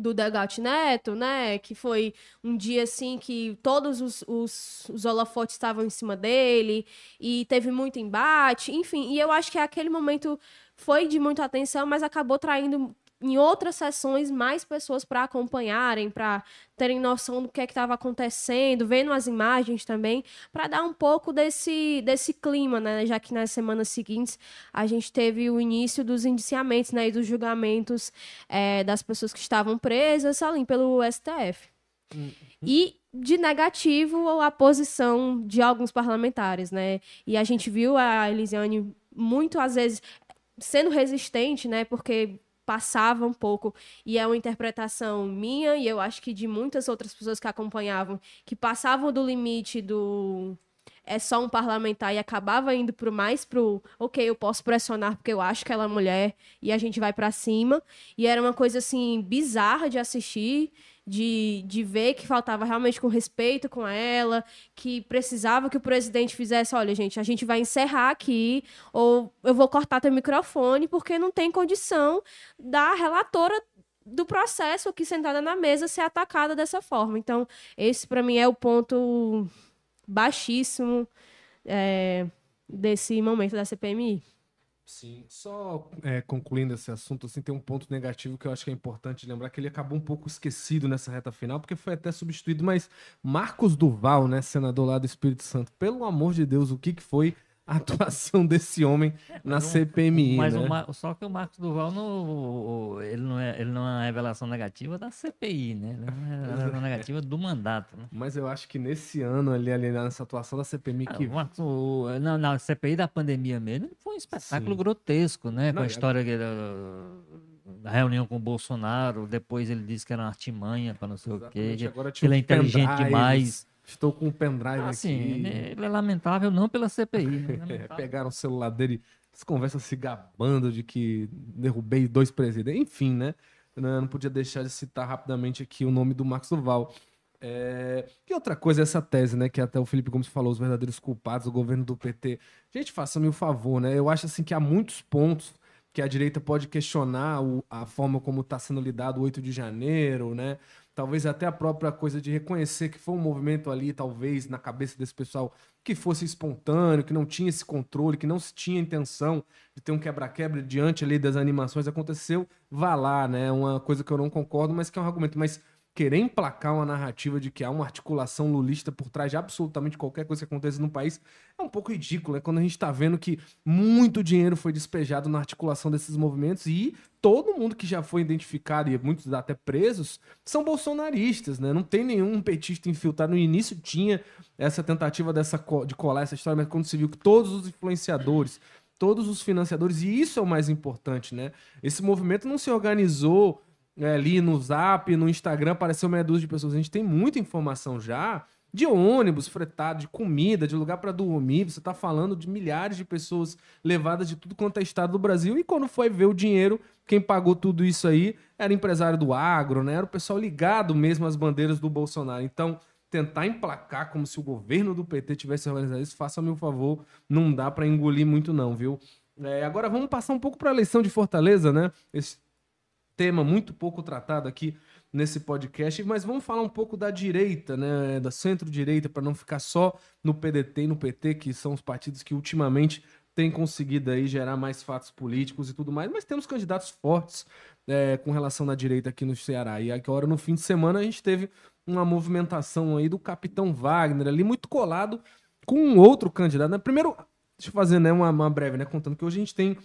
do Delgatti Neto, né? Que foi um dia assim que todos os, os, os holofotes estavam em cima dele e teve muito embate, enfim. E eu acho que aquele momento foi de muita atenção, mas acabou traindo em outras sessões mais pessoas para acompanharem, para terem noção do que é estava acontecendo, vendo as imagens também, para dar um pouco desse, desse clima, né? Já que nas semanas seguintes a gente teve o início dos indiciamentos, né? E dos julgamentos é, das pessoas que estavam presas ali pelo STF. E de negativo a posição de alguns parlamentares, né? E a gente viu a Elisiane muito às vezes sendo resistente, né? Porque passava um pouco e é uma interpretação minha e eu acho que de muitas outras pessoas que acompanhavam que passavam do limite do é só um parlamentar e acabava indo pro mais pro, OK, eu posso pressionar porque eu acho que ela é mulher e a gente vai pra cima. E era uma coisa assim bizarra de assistir, de, de ver que faltava realmente com respeito com ela, que precisava que o presidente fizesse, olha, gente, a gente vai encerrar aqui ou eu vou cortar teu microfone porque não tem condição da relatora do processo aqui sentada na mesa ser atacada dessa forma. Então, esse para mim é o ponto baixíssimo é, desse momento da CPMI. Sim, só é, concluindo esse assunto, assim, tem um ponto negativo que eu acho que é importante lembrar, que ele acabou um pouco esquecido nessa reta final, porque foi até substituído, mas Marcos Duval, né, senador lá do Espírito Santo, pelo amor de Deus, o que, que foi a atuação desse homem na o- CPMI, Mas né? o Mar- só que o Marcos Duval não, ele não, é, ele não é uma revelação negativa da CPI, né? Ele é uma revelação negativa do mandato. Né? Mas eu acho que nesse ano, ali, ali nessa atuação da CPMI, Ah, que o Marcos, o- não, na CPI da pandemia mesmo, foi um espetáculo Sim. grotesco, né? Não, com a história da reunião com o Bolsonaro, depois ele disse que era uma artimanha para não sei o Exatamente, quê, agora que ele é inteligente demais. Estou com um pendrive Assim, aqui. ele é lamentável não pela CPI, né? É, pegaram o celular dele, as conversas se gabando de que derrubei dois presidentes. Enfim, né? Não podia deixar de citar rapidamente aqui o nome do Marcos Duval. É... E outra coisa, essa tese, né? Que até o Felipe Gomes falou, os verdadeiros culpados do governo do PT. Gente, faça-me o favor, né? Eu acho assim que há muitos pontos que a direita pode questionar o- a forma como está sendo lidado o 8 de janeiro, né? Talvez até a própria coisa de reconhecer que foi um movimento ali, talvez, na cabeça desse pessoal, que fosse espontâneo, que não tinha esse controle, que não se tinha intenção de ter um quebra-quebra diante ali das animações. Aconteceu, vá lá, né? Uma coisa que eu não concordo, mas que é um argumento. Mas querer emplacar uma narrativa de que há uma articulação lulista por trás de absolutamente qualquer coisa que aconteça no país é um pouco ridículo, né? Quando a gente tá vendo que muito dinheiro foi despejado na articulação desses movimentos e todo mundo que já foi identificado e muitos até presos são bolsonaristas, né? Não tem nenhum petista infiltrado. No início tinha essa tentativa dessa co- de colar essa história, mas quando se viu que todos os influenciadores, todos os financiadores, e isso é o mais importante, né? Esse movimento não se organizou é, ali no Zap, no Instagram, apareceu meia dúzia de pessoas. A gente tem muita informação já de ônibus fretado, de comida, de lugar para dormir. Você tá falando de milhares de pessoas levadas de tudo quanto é estado do Brasil. E quando foi ver o dinheiro, quem pagou tudo isso aí era empresário do agro, né? Era o pessoal ligado mesmo às bandeiras do Bolsonaro. Então, tentar emplacar como se o governo do PT tivesse organizado isso, faça-me o favor, não dá para engolir muito não, viu? É, agora vamos passar um pouco para a eleição de Fortaleza, né? Esse tema muito pouco tratado aqui nesse podcast, mas vamos falar um pouco da direita, né, da centro-direita, para não ficar só no PDT e no PT, que são os partidos que ultimamente têm conseguido aí gerar mais fatos políticos e tudo mais, mas temos candidatos fortes é, com relação à direita aqui no Ceará. E agora, no fim de semana, a gente teve uma movimentação aí do capitão Wagner ali, muito colado com um outro candidato. Né? Primeiro, deixa eu fazer né, uma, uma breve, né, contando que hoje a gente tem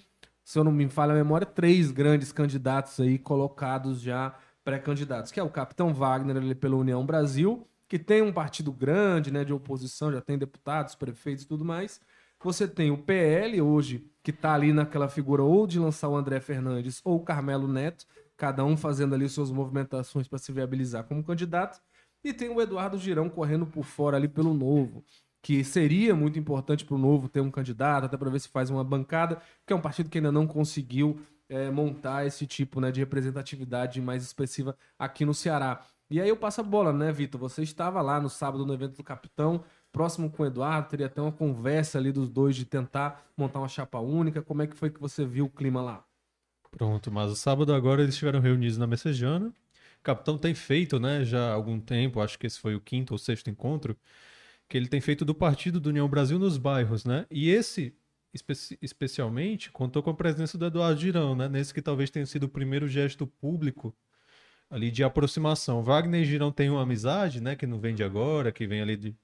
se eu não me falha a memória, três grandes candidatos aí colocados já pré-candidatos, que é o Capitão Wagner ali pela União Brasil, que tem um partido grande, né, de oposição, já tem deputados, prefeitos e tudo mais. Você tem o PL hoje, que tá ali naquela figura ou de lançar o André Fernandes ou o Carmelo Neto, cada um fazendo ali suas movimentações para se viabilizar como candidato. E tem o Eduardo Girão correndo por fora ali pelo Novo, que seria muito importante para o Novo ter um candidato, até para ver se faz uma bancada, que é um partido que ainda não conseguiu é, montar esse tipo né, de representatividade mais expressiva aqui no Ceará. E aí eu passo a bola, né, Vitor? Você estava lá no sábado no evento do Capitão, próximo com o Eduardo, teria até uma conversa ali dos dois de tentar montar uma chapa única. Como é que foi que você viu o clima lá? Pronto, mas o sábado agora eles estiveram reunidos na Messejana. O capitão tem feito, né, já há algum tempo, acho que esse foi o quinto ou sexto encontro, que ele tem feito do Partido do União Brasil nos bairros, né? E esse, espe- especialmente, contou com a presença do Eduardo Girão, né? Nesse que talvez tenha sido o primeiro gesto público ali de aproximação. Wagner e Girão têm uma amizade, né, que não vem de agora, que vem ali de,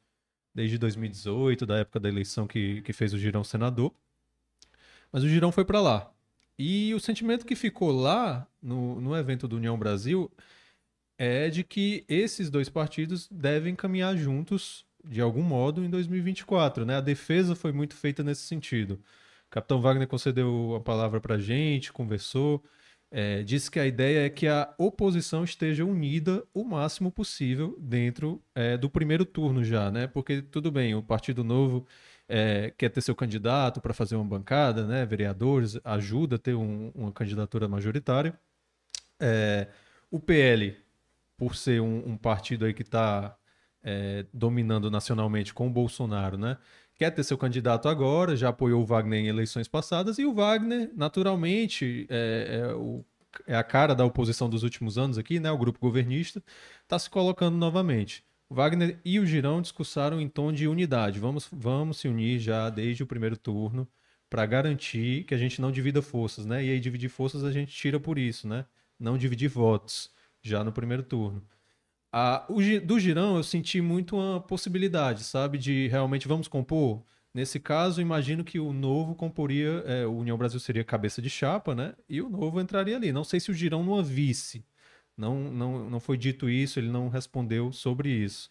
desde 2018, da época da eleição que, que fez o Girão senador. Mas o Girão foi para lá. E o sentimento que ficou lá no, no evento do União Brasil é de que esses dois partidos devem caminhar juntos de algum modo em 2024, né? A defesa foi muito feita nesse sentido. O capitão Wagner concedeu a palavra para a gente, conversou, é, disse que a ideia é que a oposição esteja unida o máximo possível dentro é, do primeiro turno já, né? Porque tudo bem, o Partido Novo é, quer ter seu candidato para fazer uma bancada, né? Vereadores, ajuda a ter um- uma candidatura majoritária. É, o PL, por ser um, um partido aí que está dominando nacionalmente com o Bolsonaro, né? Quer ter seu candidato agora, já apoiou o Wagner em eleições passadas, e o Wagner, naturalmente, é, é o- é a cara da oposição dos últimos anos aqui, né? O grupo governista está se colocando novamente. O Wagner e o Girão discursaram em tom de unidade. Vamos, vamos se unir já desde o primeiro turno para garantir que a gente não divida forças, né? E aí dividir forças a gente tira por isso, né? Não dividir votos já no primeiro turno. A, o, do Girão eu senti muito uma possibilidade, sabe? De realmente vamos compor, Nesse caso, imagino que o Novo comporia, é, o União Brasil seria cabeça de chapa, né? E o Novo entraria ali. Não sei se o Girão numa vice. Não, não, não foi dito isso, ele não respondeu sobre isso.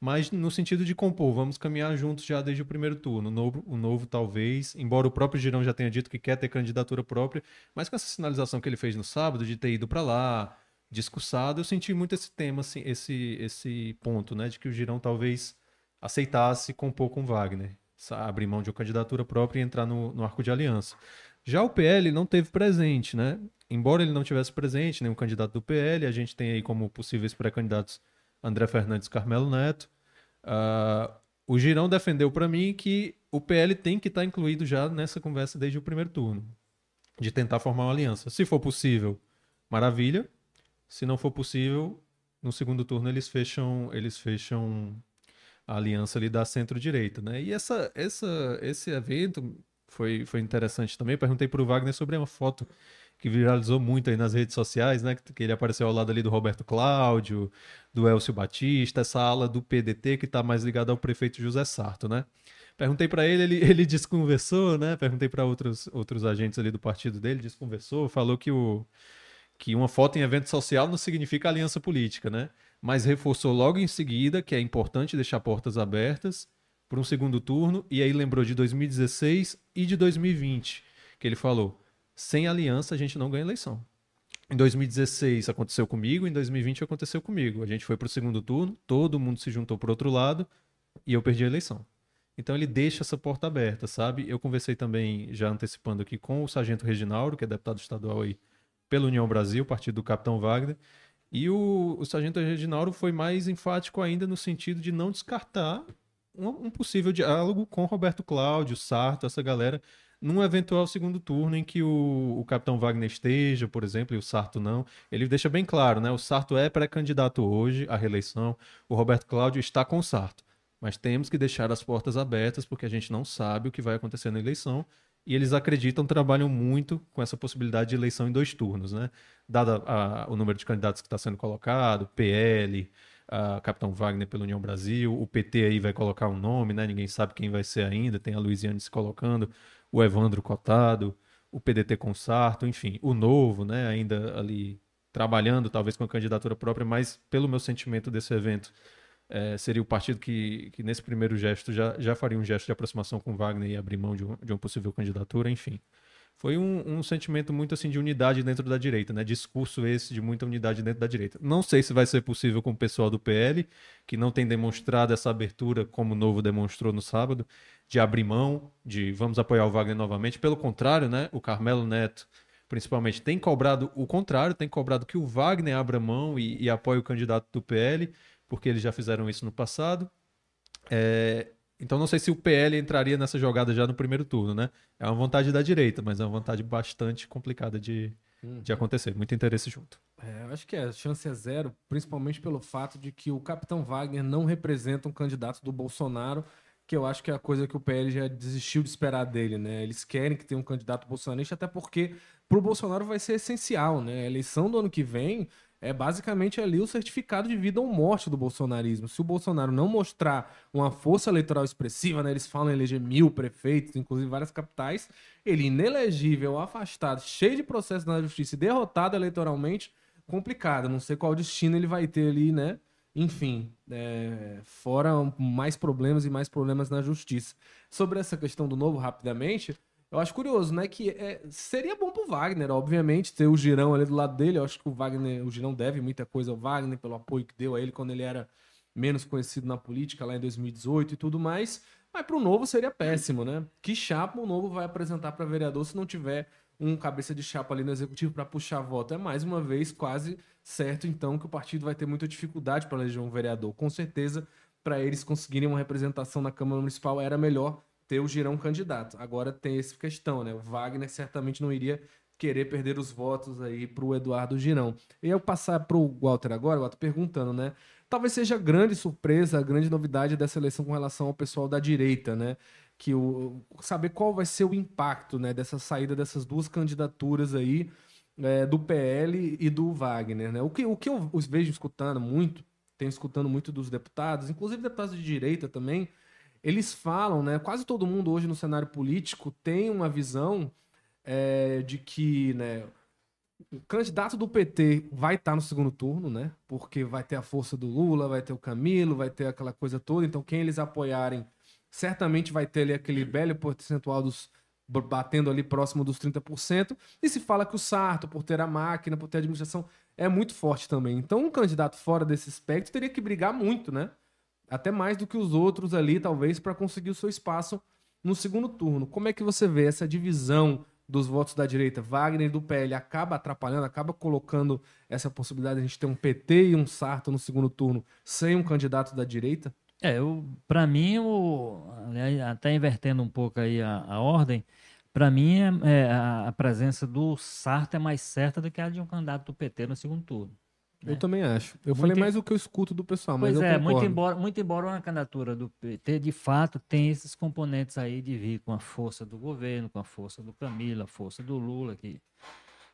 Mas no sentido de compor, vamos caminhar juntos já desde o primeiro turno. O novo, o novo talvez, embora o próprio Girão já tenha dito que quer ter candidatura própria, mas com essa sinalização que ele fez no sábado de ter ido para lá, discursado, eu senti muito esse tema, assim, esse, esse ponto, né? De que o Girão talvez aceitasse compor com Wagner abrir mão de uma candidatura própria e entrar no, no arco de aliança. Já o PL não teve presente, né? Embora ele não tivesse presente, nenhum candidato do PL, a gente tem aí como possíveis pré-candidatos André Fernandes Carmelo Neto. Uh, o Girão defendeu para mim que o PL tem que estar tá incluído já nessa conversa desde o primeiro turno, de tentar formar uma aliança. Se for possível, maravilha. Se não for possível, no segundo turno eles fecham, eles fecham a aliança ali da centro-direita, né? E essa, essa, esse evento foi, foi interessante também. Perguntei para o Wagner sobre uma foto que viralizou muito aí nas redes sociais, né? Que ele apareceu ao lado ali do Roberto Cláudio, do Elcio Batista, essa ala do PDT que está mais ligada ao prefeito José Sarto, né? Perguntei para ele, ele, ele desconversou, né? Perguntei para outros, outros agentes ali do partido dele, desconversou, falou que, o, que uma foto em evento social não significa aliança política, né? mas reforçou logo em seguida que é importante deixar portas abertas para um segundo turno, e aí lembrou de 2016 e de 2020, que ele falou: sem aliança a gente não ganha eleição. Em 2016 aconteceu comigo, em 2020 aconteceu comigo. A gente foi para o segundo turno, todo mundo se juntou para outro lado e eu perdi a eleição. Então ele deixa essa porta aberta, sabe? Eu conversei também, já antecipando aqui, com o Sargento Reginaldo, que é deputado estadual aí pela União Brasil, partido do Capitão Wagner, e o, o Sargento Reginaldo foi mais enfático ainda no sentido de não descartar um, um possível diálogo com Roberto Cláudio, Sarto, essa galera, num eventual segundo turno em que o, o capitão Wagner esteja, por exemplo, e o Sarto não. Ele deixa bem claro, né? O Sarto é pré-candidato hoje à reeleição, o Roberto Cláudio está com o Sarto. Mas temos que deixar as portas abertas porque a gente não sabe o que vai acontecer na eleição e eles acreditam, trabalham muito com essa possibilidade de eleição em dois turnos, né? Dada a, o número de candidatos que está sendo colocado, PL, a Capitão Wagner pela União Brasil, o PT aí vai colocar um nome, né? Ninguém sabe quem vai ser ainda, tem a Luiziane se colocando, o Evandro cotado, o PDT com Sarto, enfim, o Novo, né? Ainda ali trabalhando, talvez com a candidatura própria, mas pelo meu sentimento desse evento, é, seria o partido que, que, nesse primeiro gesto, já, já faria um gesto de aproximação com Wagner e abrir mão de, um, de uma possível candidatura, enfim. Foi um, um, sentimento muito assim de unidade dentro da direita, né? Discurso esse de muita unidade dentro da direita. Não sei se vai ser possível com o pessoal do PL, que não tem demonstrado essa abertura, como o Novo demonstrou no sábado, de abrir mão, de vamos apoiar o Wagner novamente. Pelo contrário, né? O Carmelo Neto, principalmente, tem cobrado o contrário, tem cobrado que o Wagner abra mão e, e apoie o candidato do PL porque eles já fizeram isso no passado. É, então não sei se o PL entraria nessa jogada já no primeiro turno, né? É uma vontade da direita, mas é uma vontade bastante complicada de, uhum. de acontecer. Muito interesse junto. É, eu acho que a chance é zero, principalmente pelo fato de que o capitão Wagner não representa um candidato do Bolsonaro, que eu acho que é a coisa que o PL já desistiu de esperar dele, né? Eles querem que tenha um candidato bolsonarista, até porque para o Bolsonaro vai ser essencial, né? A eleição do ano que vem é basicamente ali o certificado de vida ou morte do bolsonarismo. Se o Bolsonaro não mostrar uma força eleitoral expressiva, né, eles falam em eleger mil prefeitos, inclusive várias capitais, ele inelegível, afastado, cheio de processos na justiça e derrotado eleitoralmente, complicado. Não sei qual destino ele vai ter ali, né? Enfim, é, fora mais problemas e mais problemas na justiça. Sobre essa questão do novo, rapidamente, eu acho curioso, né? Que é, seria bom pro Wagner, obviamente, ter o Girão ali do lado dele. Eu acho que o Wagner, o Girão deve muita coisa ao Wagner pelo apoio que deu a ele quando ele era menos conhecido na política lá em 2018 e tudo mais. Mas pro Novo seria péssimo, né? Que chapa o Novo vai apresentar para vereador se não tiver um cabeça de chapa ali no executivo para puxar voto? É mais uma vez quase certo, então, que o partido vai ter muita dificuldade para eleger um vereador. Com certeza, para eles conseguirem uma representação na Câmara Municipal era melhor ter o Girão candidato. Agora tem essa questão, né? O Wagner certamente não iria querer perder os votos aí para o Eduardo Girão. E eu passar para o Walter agora, Walter perguntando, né? Talvez seja a grande surpresa, a grande novidade dessa eleição com relação ao pessoal da direita, né? Que o saber qual vai ser o impacto, né, dessa saída dessas duas candidaturas aí é, do PL e do Wagner, né? O que, o que eu vejo escutando muito, tenho escutando muito dos deputados, inclusive deputados de direita também, eles falam, né? Quase todo mundo hoje no cenário político tem uma visão é, de que, né? O candidato do PT vai estar no segundo turno, né? Porque vai ter a força do Lula, vai ter o Camilo, vai ter aquela coisa toda. Então, quem eles apoiarem, certamente vai ter ali aquele belo percentual dos batendo ali próximo dos 30%. E se fala que o Sarto, por ter a máquina, por ter a administração, é muito forte também. Então, um candidato fora desse espectro teria que brigar muito, né? Até mais do que os outros ali, talvez, para conseguir o seu espaço no segundo turno. Como é que você vê essa divisão dos votos da direita, Wagner do PL, acaba atrapalhando, acaba colocando essa possibilidade de a gente ter um PT e um Sarto no segundo turno sem um candidato da direita? É, para mim, o, até invertendo um pouco aí a, a ordem, para mim é, é, a, a presença do Sarto é mais certa do que a de um candidato do PT no segundo turno. Eu é. também acho. Eu muito falei mais o que eu escuto do pessoal, mas pois é, muito embora, muito embora uma candidatura do PT, de fato, tem esses componentes aí de vir com a força do governo, com a força do Camilo, a força do Lula, que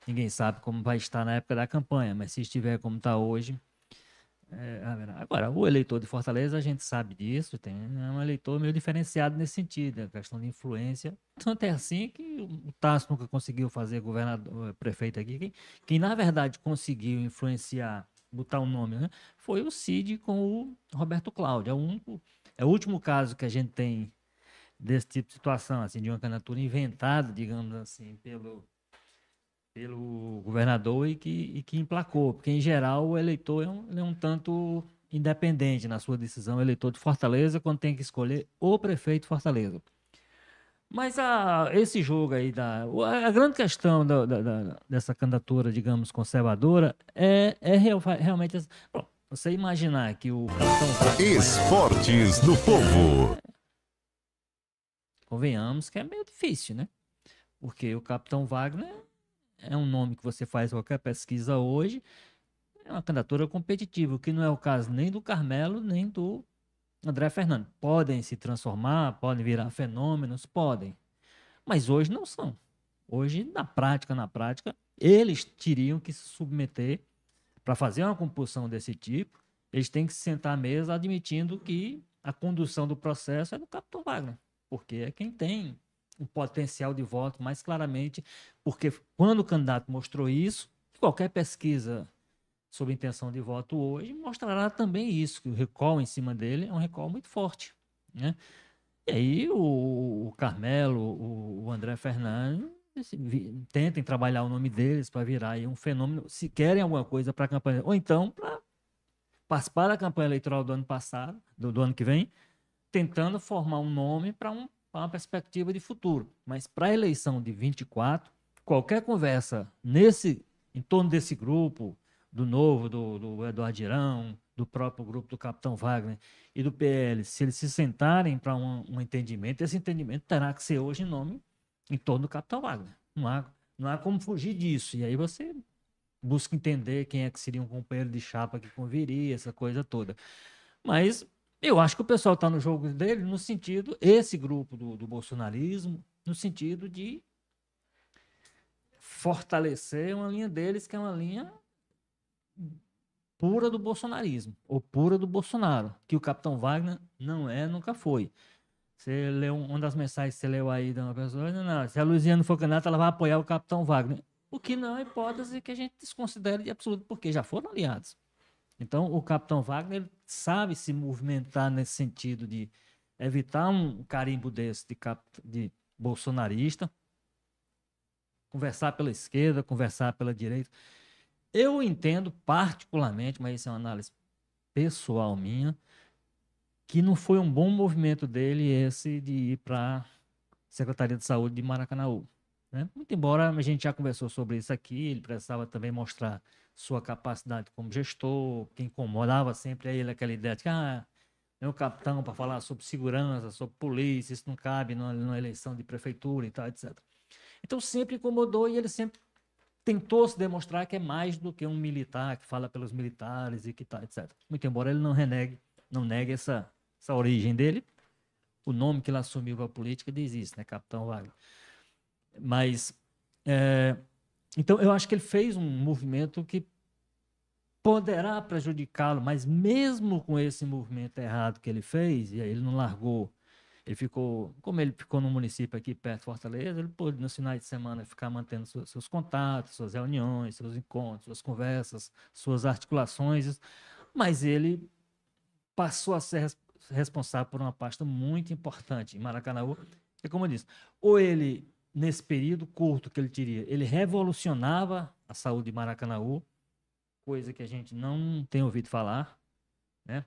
ninguém sabe como vai estar na época da campanha, mas se estiver como está hoje, é, agora, o eleitor de Fortaleza, a gente sabe disso, tem, é um eleitor meio diferenciado nesse sentido, a questão de influência. Tanto é assim que o Tasso nunca conseguiu fazer governador, eh, prefeito aqui. Quem, quem na verdade conseguiu influenciar, botar o um nome, né, foi o Cid com o Roberto Cláudio. É o, único, é o último caso que a gente tem desse tipo de situação, assim, de uma candidatura inventada, digamos assim, pelo pelo governador e que, e que emplacou, porque em geral o eleitor é um, é um tanto independente na sua decisão, eleitor de Fortaleza, quando tem que escolher o prefeito de Fortaleza. Mas a, esse jogo aí, da, a grande questão da, da, da dessa candidatura, digamos, conservadora, é, é real, realmente. Bom, você imaginar que o Esportes do Povo. Convenhamos que é meio difícil, né? Porque o Capitão Wagner é um nome que você faz qualquer pesquisa hoje, é uma candidatura competitiva, que não é o caso nem do Carmelo, nem do André Fernando. Podem se transformar, podem virar fenômenos, podem. Mas hoje não são. Hoje, na prática, na prática, eles teriam que se submeter para fazer uma compulsão desse tipo. Eles têm que se sentar à mesa admitindo que a condução do processo é do Capitão Wagner, porque é quem tem o potencial de voto mais claramente, porque quando o candidato mostrou isso, qualquer pesquisa sobre intenção de voto hoje mostrará também isso, que o recall em cima dele é um recall muito forte. Né? E aí o, o Carmelo, o, o, André Fernandes tentem trabalhar o nome deles para virar um fenômeno, se querem alguma coisa para a campanha, ou então para participar da campanha eleitoral do ano passado, do, do ano que vem, tentando formar um nome para um para uma perspectiva de futuro. Mas para a eleição de 24, qualquer conversa nesse, em torno desse grupo, do Novo, do, do Eduardo Irão, do próprio grupo do Capitão Wagner e do PL, se eles se sentarem para um, um, entendimento, esse entendimento terá que ser hoje em nome em torno do Capitão Wagner. Não há, não há como fugir disso. E aí você busca entender quem é que seria um companheiro de chapa que conviria, essa coisa toda. Mas eu acho que o pessoal está no jogo dele no sentido, esse grupo do, do bolsonarismo, no sentido de fortalecer uma linha deles, que é uma linha pura do bolsonarismo, ou pura do Bolsonaro, que o Capitão Wagner não é, nunca foi. Você leu uma das mensagens que você leu aí de uma pessoa, não, não, se a Luiziana for candidata, ela vai apoiar o Capitão Wagner. O que não é hipótese que a gente desconsidere de absoluto, porque já foram aliados. Então, o Capitão Wagner sabe se movimentar nesse sentido de evitar um carimbo desse de, cap... de bolsonarista, conversar pela esquerda, conversar pela direita. Eu entendo particularmente, mas isso é uma análise pessoal minha, que não foi um bom movimento dele esse de ir para Secretaria de Saúde de Maracanaú. Né? Muito embora a gente já conversou sobre isso aqui, ele precisava também mostrar sua capacidade como gestor, que incomodava sempre a ele aquela ideia de que ah, é o capitão para falar sobre segurança, sobre polícia, isso não cabe numa, numa, eleição de prefeitura e tal, etc. Então sempre incomodou e ele sempre tentou se demonstrar que é mais do que um militar que fala pelos militares e que tal, etc. Muito embora ele não renegue, não negue essa, essa origem dele, o nome que ele assumiu para a política diz isso, né, Capitão Wagner. Mas é, então, eu acho que ele fez um movimento que poderá prejudicá-lo, mas mesmo com esse movimento errado que ele fez, e aí ele não largou Ele ficou, como ele ficou no município aqui perto de Fortaleza, ele pôde, nos finais de semana, ficar mantendo seus, seus contatos, suas reuniões, seus encontros, suas conversas, suas articulações, mas ele passou a ser res- responsável por uma pasta muito importante em Maracanaú. E como eu disse, ou ele, nesse período curto que ele teria, ele revolucionava a saúde de Maracanaú, coisa que a gente não tem ouvido falar, né?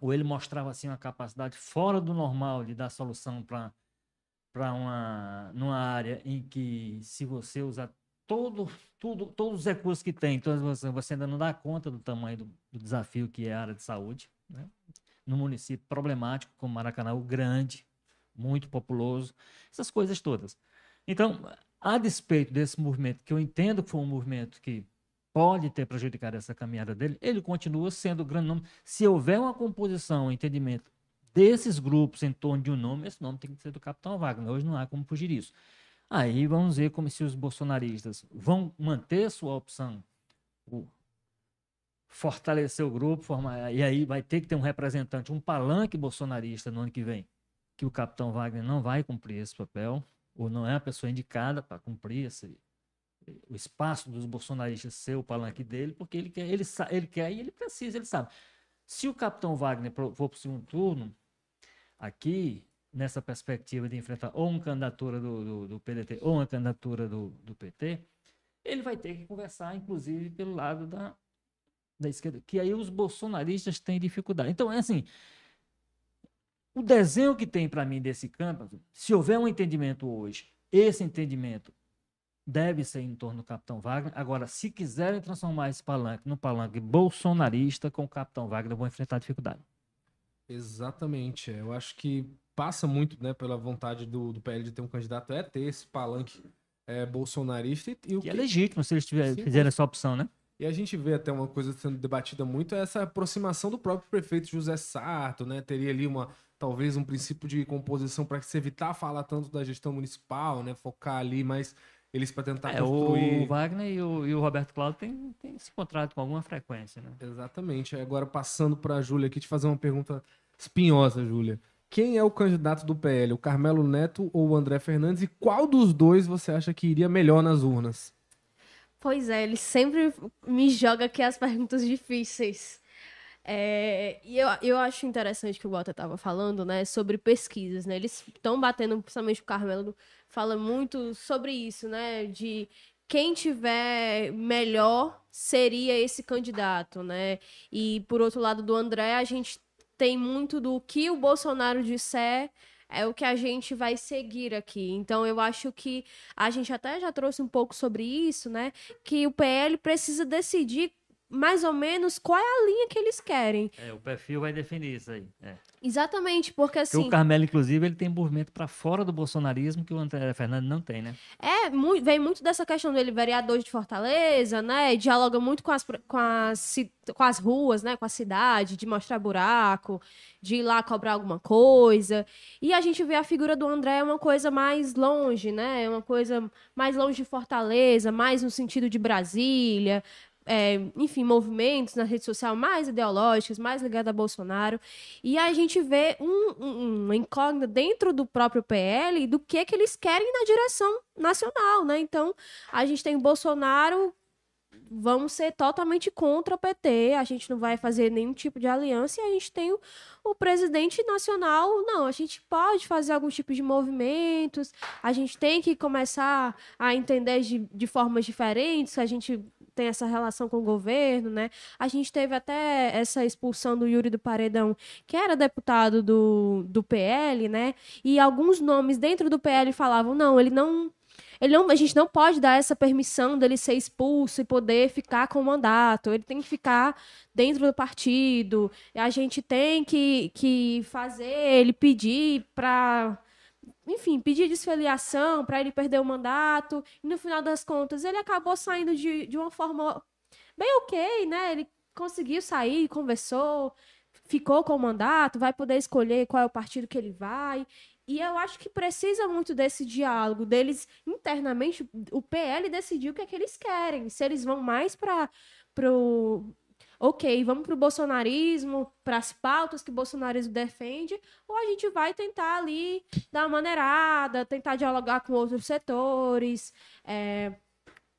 Ou ele mostrava assim uma capacidade fora do normal de dar solução para para uma numa área em que se você usar todo tudo todos os recursos que tem, então você, você ainda não dá conta do tamanho do, do desafio que é a área de saúde, né? No município problemático como Maracanã, grande, muito populoso, essas coisas todas. Então, a despeito desse movimento, que eu entendo que foi um movimento que pode ter prejudicado essa caminhada dele, ele continua sendo o grande nome. Se houver uma composição, um entendimento desses grupos em torno de um nome, esse nome tem que ser do Capitão Wagner. Hoje não há como fugir disso. Aí vamos ver como se os bolsonaristas vão manter sua opção, fortalecer o grupo, formar, e aí vai ter que ter um representante, um palanque bolsonarista no ano que vem, que o Capitão Wagner não vai cumprir esse papel, ou não é a pessoa indicada para cumprir esse, o espaço dos bolsonaristas ser o palanque dele, porque ele quer, ele, ele quer e ele precisa, ele sabe. Se o capitão Wagner for para o segundo turno, aqui, nessa perspectiva de enfrentar ou uma candidatura do, do, do PDT ou uma candidatura do, do PT, ele vai ter que conversar, inclusive, pelo lado da, da esquerda, que aí os bolsonaristas têm dificuldade. Então, é assim, o desenho que tem para mim desse campo, se houver um entendimento hoje, esse entendimento deve ser em torno do Capitão Wagner. Agora, se quiserem transformar esse palanque no palanque bolsonarista com o Capitão Wagner, vão enfrentar dificuldade. Exatamente. é, Eu acho que passa muito né, pela vontade do, do PL de ter um candidato, é ter esse palanque é, bolsonarista. E, e o Que é que- legítimo se eles tiver, Sim, fizerem essa opção, né? E a gente vê até uma coisa sendo debatida muito, é essa aproximação do próprio prefeito José Sarto, né? Teria ali uma, talvez um princípio de composição para se evitar falar tanto da gestão municipal, né? Focar ali mais eles para tentar É, construir. o Wagner e o, e o Roberto Cláudio têm, têm se encontrado com alguma frequência, né? Exatamente. Agora passando para a Júlia aqui, te fazer uma pergunta espinhosa, Júlia. Quem é o candidato do PL, o Carmelo Neto ou o André Fernandes? E qual dos dois você acha que iria melhor nas urnas? Pois é, ele sempre me joga aqui as perguntas difíceis. É, e eu, eu acho interessante que o Walter estava falando, né, sobre pesquisas, né? Eles estão batendo, principalmente o Carmelo fala muito sobre isso, né? De quem tiver melhor seria esse candidato, né? E por outro lado do André, a gente tem muito do que o Bolsonaro disser é o que a gente vai seguir aqui. Então eu acho que a gente até já trouxe um pouco sobre isso, né? Que o PL precisa decidir mais ou menos qual é a linha que eles querem. É, o perfil vai definir isso aí. É. Exatamente, porque Porque assim. o Carmelo, inclusive, ele tem movimento para fora do bolsonarismo que o André Fernandes não tem, né? É, mu- vem muito dessa questão dele, vereador de Fortaleza, né? Dialoga muito com as, com, as, com as ruas, né? Com a cidade, de mostrar buraco, de ir lá cobrar alguma coisa. E a gente vê a figura do André uma coisa mais longe, né? Uma coisa mais longe de Fortaleza, mais no sentido de Brasília. É, enfim, movimentos na rede social mais ideológicos, mais ligados a Bolsonaro. E a gente vê um, um- uma incógnita dentro do próprio PL do que, que eles querem na direção nacional, né? Então, a gente tem o Bolsonaro, vamos ser totalmente contra o PT, a gente não vai fazer nenhum tipo de aliança, e a gente tem o, o presidente nacional, não, a gente pode fazer algum tipo de movimentos, a gente tem que começar a entender de, de formas diferentes, a gente tem essa relação com o governo, né? A gente teve até essa expulsão do Yuri do Paredão, que era deputado do, do PL, né? E alguns nomes dentro do PL falavam, não, ele não ele não, a gente não pode dar essa permissão dele ser expulso e poder ficar com o mandato. Ele tem que ficar dentro do partido. A gente tem que, que fazer ele pedir para. Enfim, pedir desfiliação para ele perder o mandato. E no final das contas, ele acabou saindo de, de uma forma bem ok, né? Ele conseguiu sair, conversou, ficou com o mandato, vai poder escolher qual é o partido que ele vai. E eu acho que precisa muito desse diálogo deles internamente. O PL decidiu o que é que eles querem. Se eles vão mais para pro ok, vamos pro bolsonarismo, para as pautas que o bolsonarismo defende, ou a gente vai tentar ali dar uma maneirada, tentar dialogar com outros setores, é,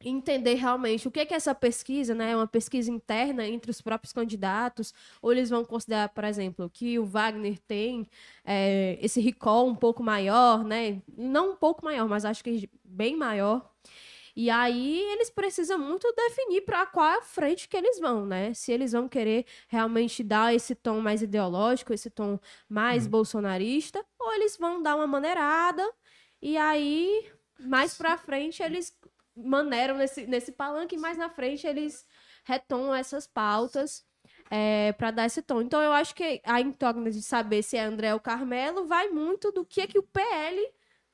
entender realmente o que é que essa pesquisa, né, é uma pesquisa interna entre os próprios candidatos, ou eles vão considerar, por exemplo, que o Wagner tem é, esse recall um pouco maior, né, não um pouco maior, mas acho que bem maior, e aí eles precisam muito definir para qual frente que eles vão, né? Se eles vão querer realmente dar esse tom mais ideológico, esse tom mais Uhum. bolsonarista, ou eles vão dar uma maneirada e aí mais para frente eles maneiram nesse, nesse palanque e mais na frente eles retomam essas pautas é, para dar esse tom. Então eu acho que a incógnita de saber se é André ou Carmelo vai muito do que é que o PL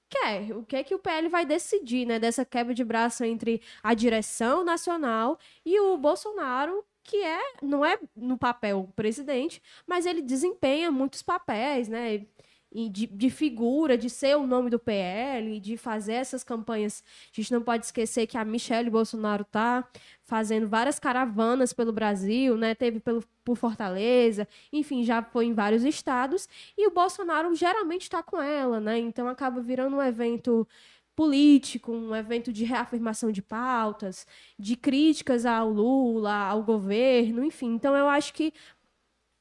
quer, o que é que o PL vai decidir, né, dessa quebra de braço entre a direção nacional e o Bolsonaro, que é, não é no papel presidente, mas ele desempenha muitos papéis, né, e de, de figura, de ser o nome do PL, de fazer essas campanhas. A gente não pode esquecer que a Michelle Bolsonaro tá fazendo várias caravanas pelo Brasil, né? Teve pelo, por Fortaleza, enfim, já foi em vários estados. E o Bolsonaro geralmente está com ela, né? Então acaba virando um evento político, um evento de reafirmação de pautas, de críticas ao Lula, ao governo, enfim. Então eu acho que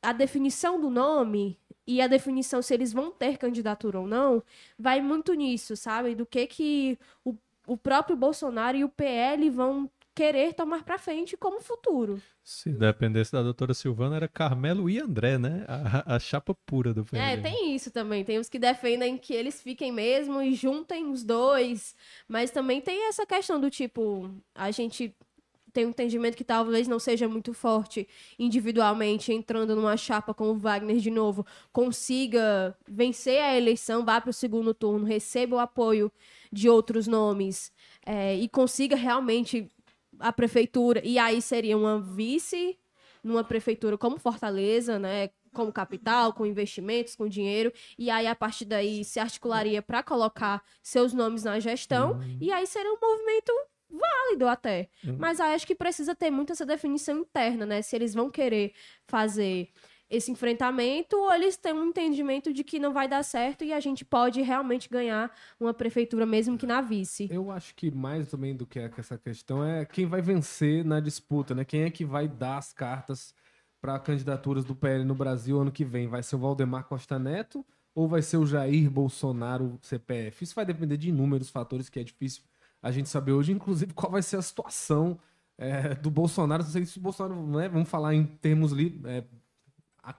a definição do nome e a definição se eles vão ter candidatura ou não vai muito nisso, sabe? Do que que o, o próprio Bolsonaro e o PL vão querer tomar para frente como futuro. Se dependesse da doutora Silvana, era Carmelo e André, né? A, a chapa pura do PL. É, tem isso também. Tem os que defendem que eles fiquem mesmo e juntem os dois. Mas também tem essa questão do tipo, a gente tem um entendimento que talvez não seja muito forte individualmente, entrando numa chapa com o Wagner de novo, consiga vencer a eleição, vá para o segundo turno, receba o apoio de outros nomes é, e consiga realmente a prefeitura. E aí seria uma vice numa prefeitura como Fortaleza, né? Como capital, com investimentos, com dinheiro, e aí a partir daí se articularia para colocar seus nomes na gestão, e aí seria um movimento válido até. Mas aí acho que precisa ter muito essa definição interna, né? Se eles vão querer fazer esse enfrentamento ou eles têm um entendimento de que não vai dar certo e a gente pode realmente ganhar uma prefeitura mesmo que na vice. Eu acho que mais também do que essa questão é quem vai vencer na disputa, né? Quem é que vai dar as cartas para candidaturas do PL no Brasil ano que vem? Vai ser o Valdemar Costa Neto ou vai ser o Jair Bolsonaro CPF? Isso vai depender de inúmeros fatores que é difícil a gente saber hoje, inclusive qual vai ser a situação é, do Bolsonaro. Não sei se o Bolsonaro, né, vamos falar em termos é,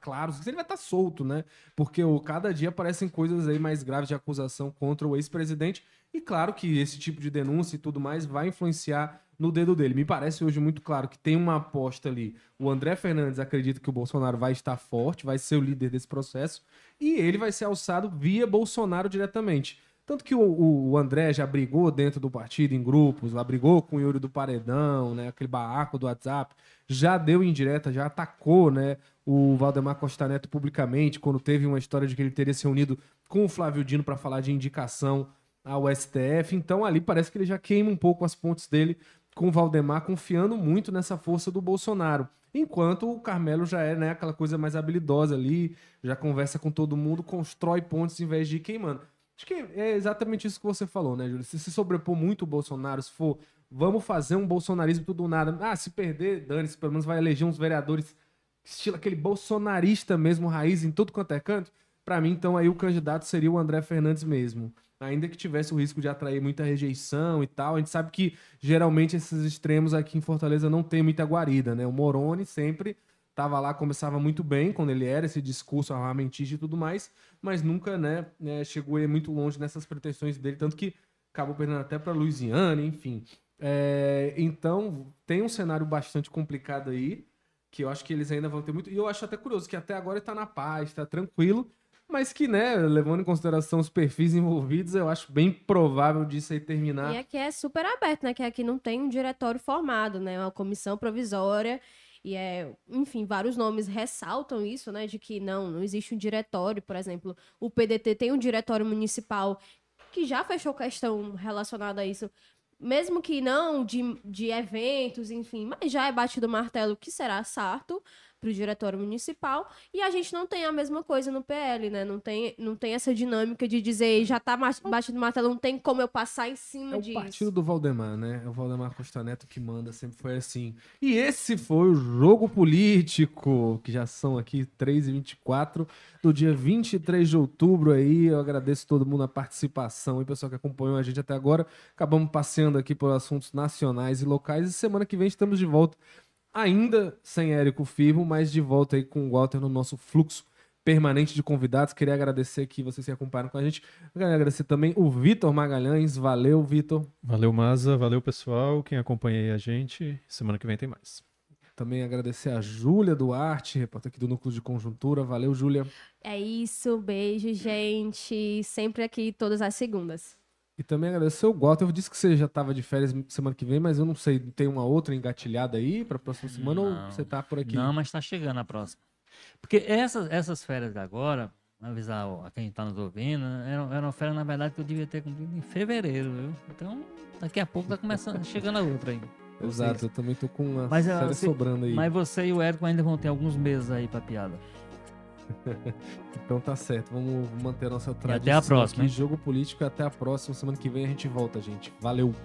claros, se ele vai estar solto, né? Porque o, cada dia aparecem coisas aí mais graves de acusação contra o ex-presidente. E claro que esse tipo de denúncia e tudo mais vai influenciar no dedo dele. Me parece hoje muito claro que tem uma aposta ali. O André Fernandes acredita que o Bolsonaro vai estar forte, vai ser o líder desse processo, e ele vai ser alçado via Bolsonaro diretamente. Tanto que o, o André já brigou dentro do partido, em grupos, lá brigou com o Yuri do Paredão, né? Aquele barraco do WhatsApp, já deu indireta, já atacou, né? O Valdemar Costa Neto publicamente, quando teve uma história de que ele teria se unido com o Flávio Dino para falar de indicação ao STF. Então ali parece que ele já queima um pouco as pontes dele com o Valdemar, confiando muito nessa força do Bolsonaro. Enquanto o Carmelo já é né, aquela coisa mais habilidosa ali, já conversa com todo mundo, constrói pontes em vez de ir queimando. Acho que é exatamente isso que você falou, né, Júlio? Se se sobrepor muito o Bolsonaro, se for vamos fazer um bolsonarismo tudo nada. Ah, se perder, dane-se, pelo menos vai eleger uns vereadores estilo aquele bolsonarista mesmo, raiz em tudo quanto é canto. Pra mim, então, aí o candidato seria o André Fernandes mesmo. Ainda que tivesse o risco de atrair muita rejeição e tal, a gente sabe que geralmente esses extremos aqui em Fortaleza não tem muita guarida, né? O Moroni sempre tava lá, começava muito bem quando ele era esse discurso armamentista e tudo mais, mas nunca, né, né, chegou muito longe nessas pretensões dele, tanto que acabou perdendo até para Louisiana, enfim. É, então, tem um cenário bastante complicado aí, que eu acho que eles ainda vão ter muito. E eu acho até curioso que até agora ele tá na paz, tá tranquilo, mas que, né, levando em consideração os perfis envolvidos, eu acho bem provável disso aí terminar. E aqui é super aberto, né? Que aqui não tem um diretório formado, né? Uma comissão provisória. E é, enfim, vários nomes ressaltam isso, né? De que não, não existe um diretório, por exemplo, o PDT tem um diretório municipal que já fechou questão relacionada a isso mesmo que não de, de eventos, enfim, mas já é batido o martelo que será sarto para o diretório municipal e a gente não tem a mesma coisa no PL, né? Não tem, não tem essa dinâmica de dizer já tá ma- batido o martelo, não tem como eu passar em cima É o disso. partido do Valdemar, né? É o Valdemar Costa Neto que manda, sempre foi assim. E esse foi o Jogo Político, que já são aqui 3 e 24 do dia 23 de outubro aí. Eu agradeço todo mundo a participação e pessoal que acompanhou a gente até agora. Acabamos passeando aqui por assuntos nacionais e locais e semana que vem estamos de volta. Ainda sem Érico Firmo, mas de volta aí com o Walter no nosso fluxo permanente de convidados. Queria agradecer aqui vocês que acompanharam com a gente. Queria agradecer também o Vitor Magalhães. Valeu, Vitor. Valeu, Maza. Valeu, pessoal. Quem acompanha aí a gente. Semana que vem tem mais. Também agradecer a Júlia Duarte, repórter aqui do Núcleo de Conjuntura. Valeu, Júlia. É isso, beijo, gente. Sempre aqui, todas as segundas. E também agradecer o Walter. Eu disse que você já estava de férias semana que vem, mas eu não sei, tem uma outra engatilhada aí para a próxima semana ou Não. você tá por aqui? Não, mas tá chegando a próxima. Porque essas, essas férias de agora, avisar ó, a quem tá nos ouvindo, era, era uma férias, na verdade, que eu devia ter cumprido em fevereiro, viu? Então, daqui a pouco tá começando, chegando a outra aí. Exato, eu também tô com uma Mas, férias você- sobrando aí. Mas você e o Érico ainda vão ter alguns meses aí pra piada. Então tá certo, vamos manter a nossa tradição. até a próxima, aqui? Jogo político, até a próxima. Semana que vem a gente volta, gente. Valeu!